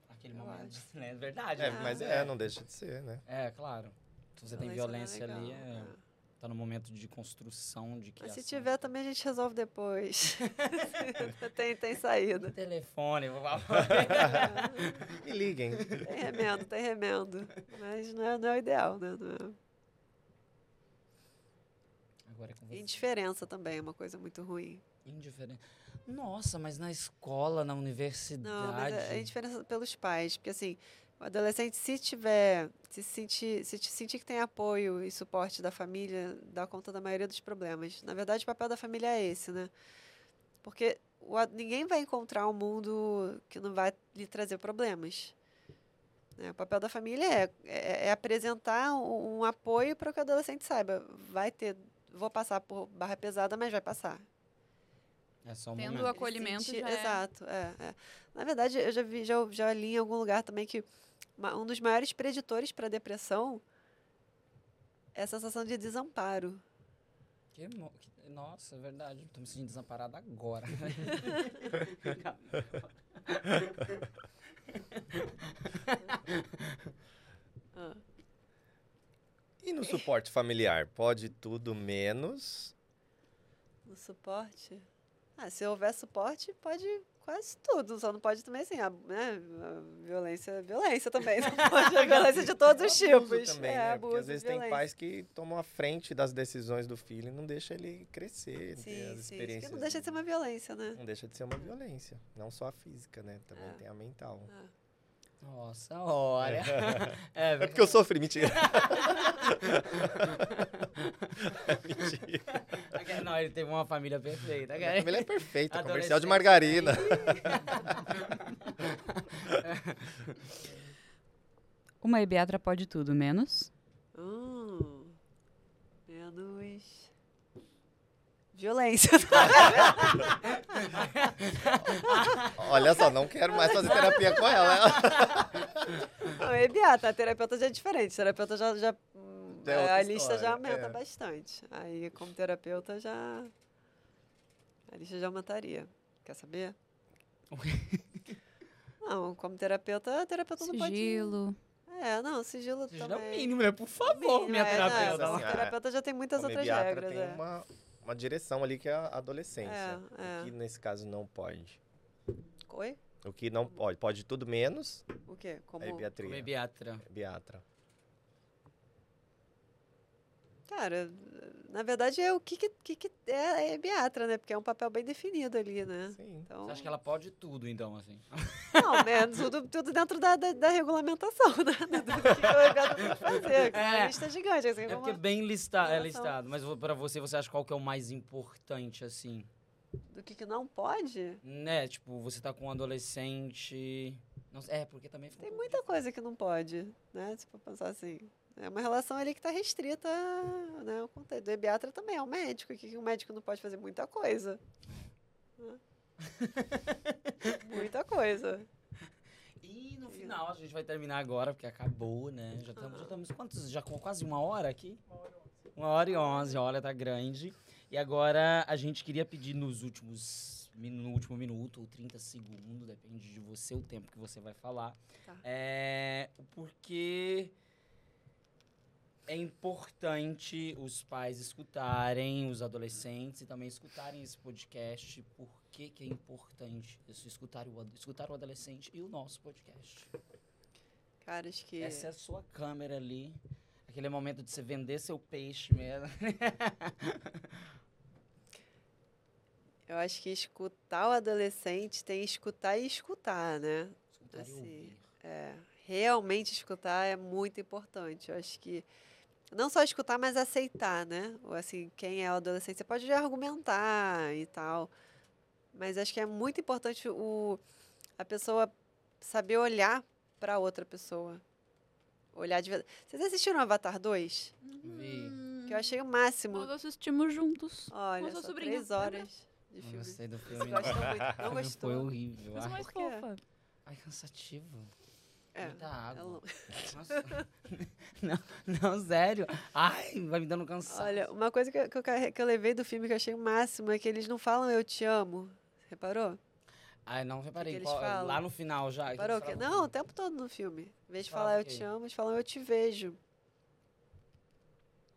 Aquele eu momento. acho. né? É verdade. É, né? mas é, não deixa de ser, né? É, claro. Se você tem violência é ali, é, é. tá no momento de construção, de Mas criação. se tiver também a gente resolve depois. tem, tem saída. Telefone, vou falar. Me liguem. Tem remendo, tem remendo. Mas não é, não é o ideal, né? Não é. Agora é com você. Indiferença também é uma coisa muito ruim. Indiferente. Nossa, mas na escola, na universidade. Não, mas é, é indiferença pelos pais. Porque assim, o adolescente, se tiver, se sentir, se sentir que tem apoio e suporte da família, dá conta da maioria dos problemas. Na verdade, o papel da família é esse, né? Porque o ninguém vai encontrar um mundo que não vai lhe trazer problemas. né? O papel da família é, é, é apresentar um, um apoio para que o adolescente saiba. Vai ter, vou passar por barra pesada, mas vai passar. É só um Tendo momento. a- acolhimento Sentir- já é- Exato, é, é. Na verdade, eu já vi, já, já li em algum lugar também que uma- um dos maiores preditores para depressão é a sensação de desamparo. Que Nossa, é verdade. Tô me sentindo desamparado agora. Ah. E no suporte familiar? Pode tudo menos. No suporte? Ah, se houver suporte, pode quase tudo. Só não pode também, assim, a, né, a violência é violência também. Não pode a violência de todos os tipos. também, é, né? abuso, Porque às vezes tem violência. pais que tomam a frente das decisões do filho e não deixa ele crescer, ter Sim, as sim. experiências. Porque não deixa de ser uma violência, né? Não deixa de ser uma violência. Não só a física, né? Também É. tem a mental. Ah. Nossa, olha. É, É porque eu sofri, mentira. verdade. Não, ele teve uma família perfeita. A família é perfeita, comercial de margarina. Uma ebiatra pode tudo, menos. Hum, menos. Violência. Olha só, não quero mais fazer terapia com ela. Não, EBA, a terapeuta já é diferente. Terapeuta já. já é outra a lista já aumenta é. bastante. Aí, como terapeuta, já. A lista já aumentaria. Quer saber? Não, como terapeuta, a terapeuta não pode. Sigilo. É, não, sigilo Seja também. mínimo, né? Por favor, Mínimo, minha é, terapeuta. Não, Assim, a a- terapeuta já tem muitas Como outras regras. tem é. uma, uma direção ali que é a adolescência. É, é. O que nesse caso não pode. Oi? O que não pode, pode tudo menos O quê? Como... a Como ebiatria. Beatra. Biatra. Cara, na verdade é o que, que, que, é a ebiatra, né? Porque é um papel bem definido ali, né? Sim. Então, Você acha que ela pode tudo, então, assim? Não, né? Tudo, tudo dentro da, da, da regulamentação, né? Do que que a ebiatra tem que fazer. que É É. uma lista gigante. Assim, É porque é bem lista, é listado. Mas pra você, você acha qual que é o mais importante, assim? Do que, que não pode? Né? Tipo, você tá com um adolescente... Não é, porque também... fica Tem muita coisa que não pode, né? Se for pensar assim. É uma relação ali que está restrita, né? ao contexto. O ebiatra também é um médico, que que o médico não pode fazer muita coisa. né? muita coisa. E no final, a gente vai terminar agora, porque acabou, né? Já estamos, já estamos quantos? Já com quase uma hora aqui? Uma hora e onze, olha, tá grande. E agora a gente queria pedir nos últimos, no último minuto, ou 30 segundos, depende de você, o tempo que você vai falar. Tá. É, o porquê é importante os pais escutarem, os adolescentes e também escutarem esse podcast. Por que, que é importante isso, escutar o, escutar o adolescente e o nosso podcast? Cara, acho que. Essa é a sua câmera ali. Aquele momento de você vender seu peixe mesmo. Eu acho que escutar o adolescente tem escutar e escutar, né? Escutar e Assim, ouvir. É, realmente escutar é muito importante. Eu acho que não só escutar, mas aceitar, né? Ou assim, quem é o adolescente, você pode argumentar e tal, mas acho que é muito importante o a pessoa saber olhar para outra pessoa. Olhar de verdade. Vocês assistiram Avatar 2? Vi. Que eu achei o máximo. Nós assistimos juntos. Olha, só sobrinha, três horas de Não filme. gostei do filme. gostou muito? Não gostou? Foi horrível. Ai, mais fofa. ai, cansativo. É, Muita é água. longo. Nossa. não, não, sério. Ai, vai me dando cansaço. Olha, uma coisa que eu, que, eu, que eu levei do filme que eu achei o máximo é que eles não falam eu te amo. Reparou? Ai, não reparei. que qual- lá no final já. que Reparou que? falavam Não, o tempo todo no filme. Em vez de Falava falar eu quê? te amo, eles falam eu te vejo.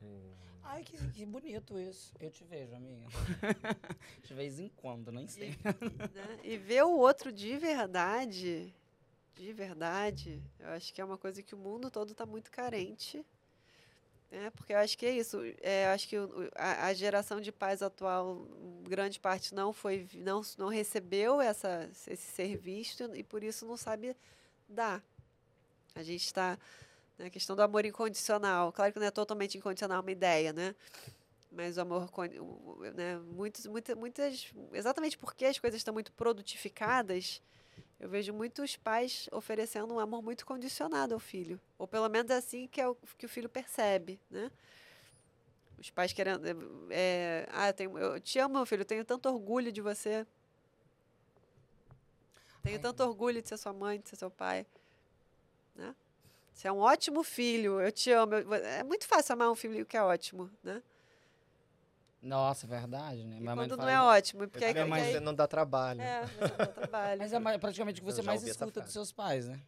Hum. Ai, que, que bonito isso. Eu te vejo, amiga. de vez em quando, nem sei. né? E ver o outro de verdade, de verdade, eu acho que é uma coisa que o mundo todo está muito carente. Né? Porque eu acho que é isso. É, eu acho que a, a geração de pais atual, grande parte, não foi, não, não recebeu essa, esse serviço e por isso não sabe dar. A gente está na questão do amor incondicional. Claro que não é totalmente incondicional uma ideia, né? Mas o amor, né? Muitos, muita, muitas, exatamente porque as coisas estão muito produtificadas, eu vejo muitos pais oferecendo um amor muito condicionado ao filho, ou pelo menos é assim que é o que o filho percebe, né? Os pais querendo, é, ah, eu, tenho, eu te amo, meu filho, eu tenho tanto orgulho de você. Tenho Ai. tanto orgulho de ser sua mãe, de ser seu pai. Né? Você é um ótimo filho, eu te amo. é muito fácil amar um filho que é ótimo, né? Nossa, é verdade, né? E Minha mãe quando não fala- é ótimo, porque Eu aí, aí- você não dá trabalho. é, não dá trabalho. Mas é praticamente o que você mais escuta dos seus pais, né?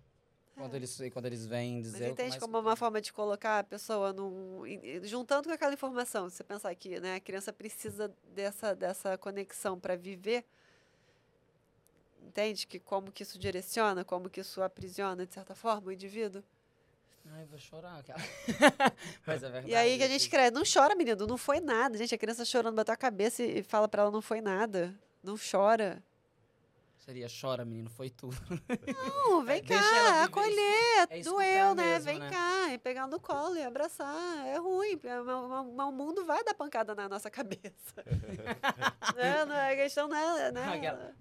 Quando, eles, quando eles vêm dizer. Mas entende como uma forma de colocar a pessoa num. juntando com aquela informação. Se você pensar que né, a criança precisa dessa, dessa conexão para viver, entende? Que como que isso direciona, como que isso aprisiona, de certa forma, o indivíduo. Ai, vou chorar. Mas é verdade. E aí que a gente cresce. Não chora, menino, não foi nada. Gente, a criança chorando, bateu a cabeça e fala para ela não foi nada. Não chora. Seria chora, menino, foi tudo. Não, vem deixa ela cá, acolher. é doeu, né? mesmo, vem né? cá, e pegar no colo e abraçar. É ruim. é, O mundo vai dar pancada na nossa cabeça. né? Não é questão, né? né?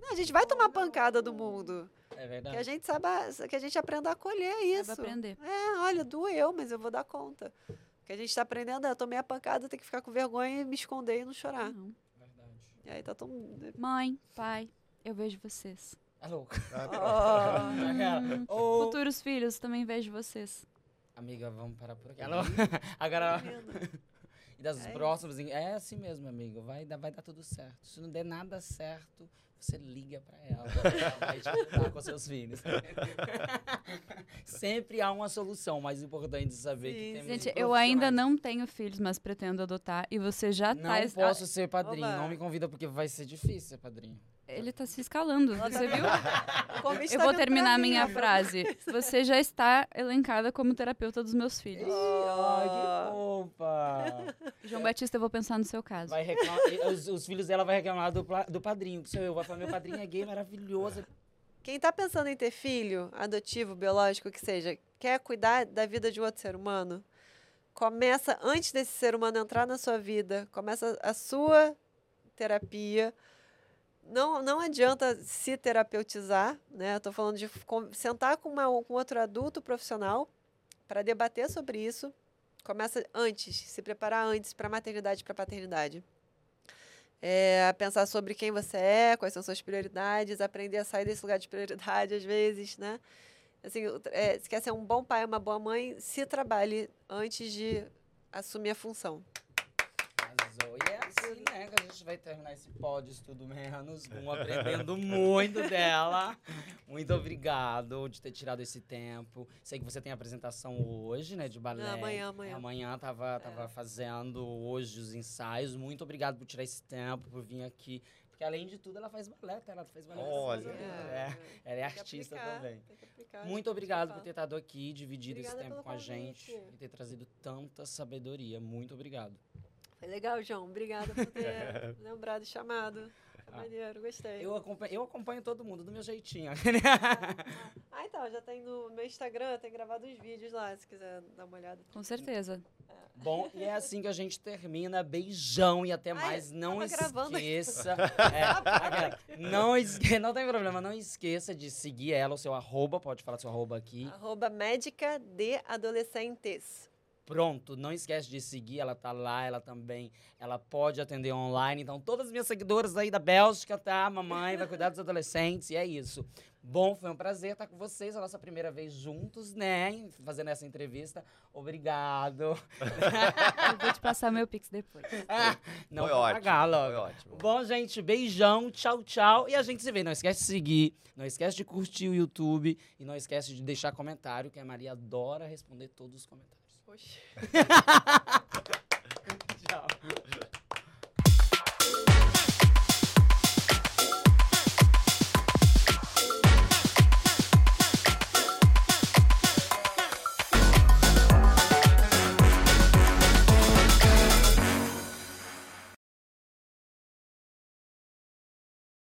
Não, a gente vai tomar pancada do mundo. É Que verdade. a gente saiba, que a gente aprenda a acolher isso. Saiba aprender. É, olha, doeu, mas eu vou dar conta. O que a gente está aprendendo é, eu tomei a pancada, tenho que ficar com vergonha e me esconder e não chorar. Não. Verdade. E aí tá todo mundo. Mãe, pai, eu vejo vocês. É louco. Ou- Futuros filhos, também vejo vocês. Amiga, vamos parar por aqui. Alô? Agora, e das É próximas, é assim mesmo, amigo. Vai, vai dar tudo certo. Se não der nada certo, você liga pra ela. Ela vai te ajudar com seus filhos. Sempre há uma solução, mas o importante é saber Sim, que temos Gente, eu ainda não tenho filhos, mas pretendo adotar. E você já Não tá. posso ser padrinho. Oba. Não me convida porque vai ser difícil ser padrinho. Ele tá se escalando, Ela tá você viu? O convite Eu tá vou terminar a minha frase. Você já está elencada como terapeuta dos meus filhos. Ai, que fofa. João Batista, eu vou pensar no seu caso. Vai reclamar, os, os filhos dela vão reclamar do, do padrinho, que sou eu. Vai falar, meu padrinho é gay, maravilhoso. Quem tá pensando em ter filho, adotivo, biológico, que seja, quer cuidar da vida de um outro ser humano, começa antes desse ser humano entrar na sua vida, começa a sua terapia. Não, não adianta se terapeutizar, né? Tô falando de sentar com, uma, com outro adulto profissional para debater sobre isso. Começa antes, se preparar antes para maternidade para paternidade. É, pensar sobre quem você é, quais são suas prioridades, aprender a sair desse lugar de prioridade às vezes, né? Assim, é, se quer ser um bom pai, uma boa mãe, se trabalhe antes de assumir a função. É assim, né, que a gente vai terminar esse pódio tudo menos, um aprendendo muito dela. Muito obrigado de ter tirado esse tempo. Sei que você tem apresentação hoje, né, de balé. Não, amanhã, amanhã. Amanhã tava, tava fazendo hoje os ensaios. Muito obrigado por tirar esse tempo, por vir aqui. Porque além de tudo, ela faz balé, tá? Ela faz balé. Olha. É, ela é tem que artista aplicar, também. aplicar, Muito obrigado por ter estado aqui, dividido esse Obrigada tempo pelo com a gente convite. e ter trazido tanta sabedoria. Muito obrigado. Foi legal, João. Obrigada por ter lembrado e chamado. Foi maneiro, gostei. Eu acompanho, eu acompanho todo mundo do meu jeitinho. Ah, então, já tem no meu Instagram, tem gravado uns vídeos lá, se quiser dar uma olhada. Com certeza. Bom, e é assim que a gente termina. Beijão e até Ai, mais. Não esqueça. é, não, esque, não tem problema, não esqueça de seguir ela, o seu arroba. Pode falar seu arroba aqui. Arroba médica de adolescentes. Pronto, não esquece de seguir, ela tá lá, ela também, ela pode atender online. Então, todas as minhas seguidoras aí da Bélgica, tá? Mamãe vai cuidar dos adolescentes e é isso. Bom, foi um prazer estar com vocês, a nossa primeira vez juntos, né? Fazendo essa entrevista. Obrigado. Eu vou te passar meu pix depois. Ah, não foi ótimo. pagar logo. Foi ótimo. Bom, gente, beijão, tchau, tchau. E a gente se vê. Não esquece de seguir, não esquece de curtir o YouTube e não esquece de deixar comentário, que a Maria adora responder todos os comentários. Poxa.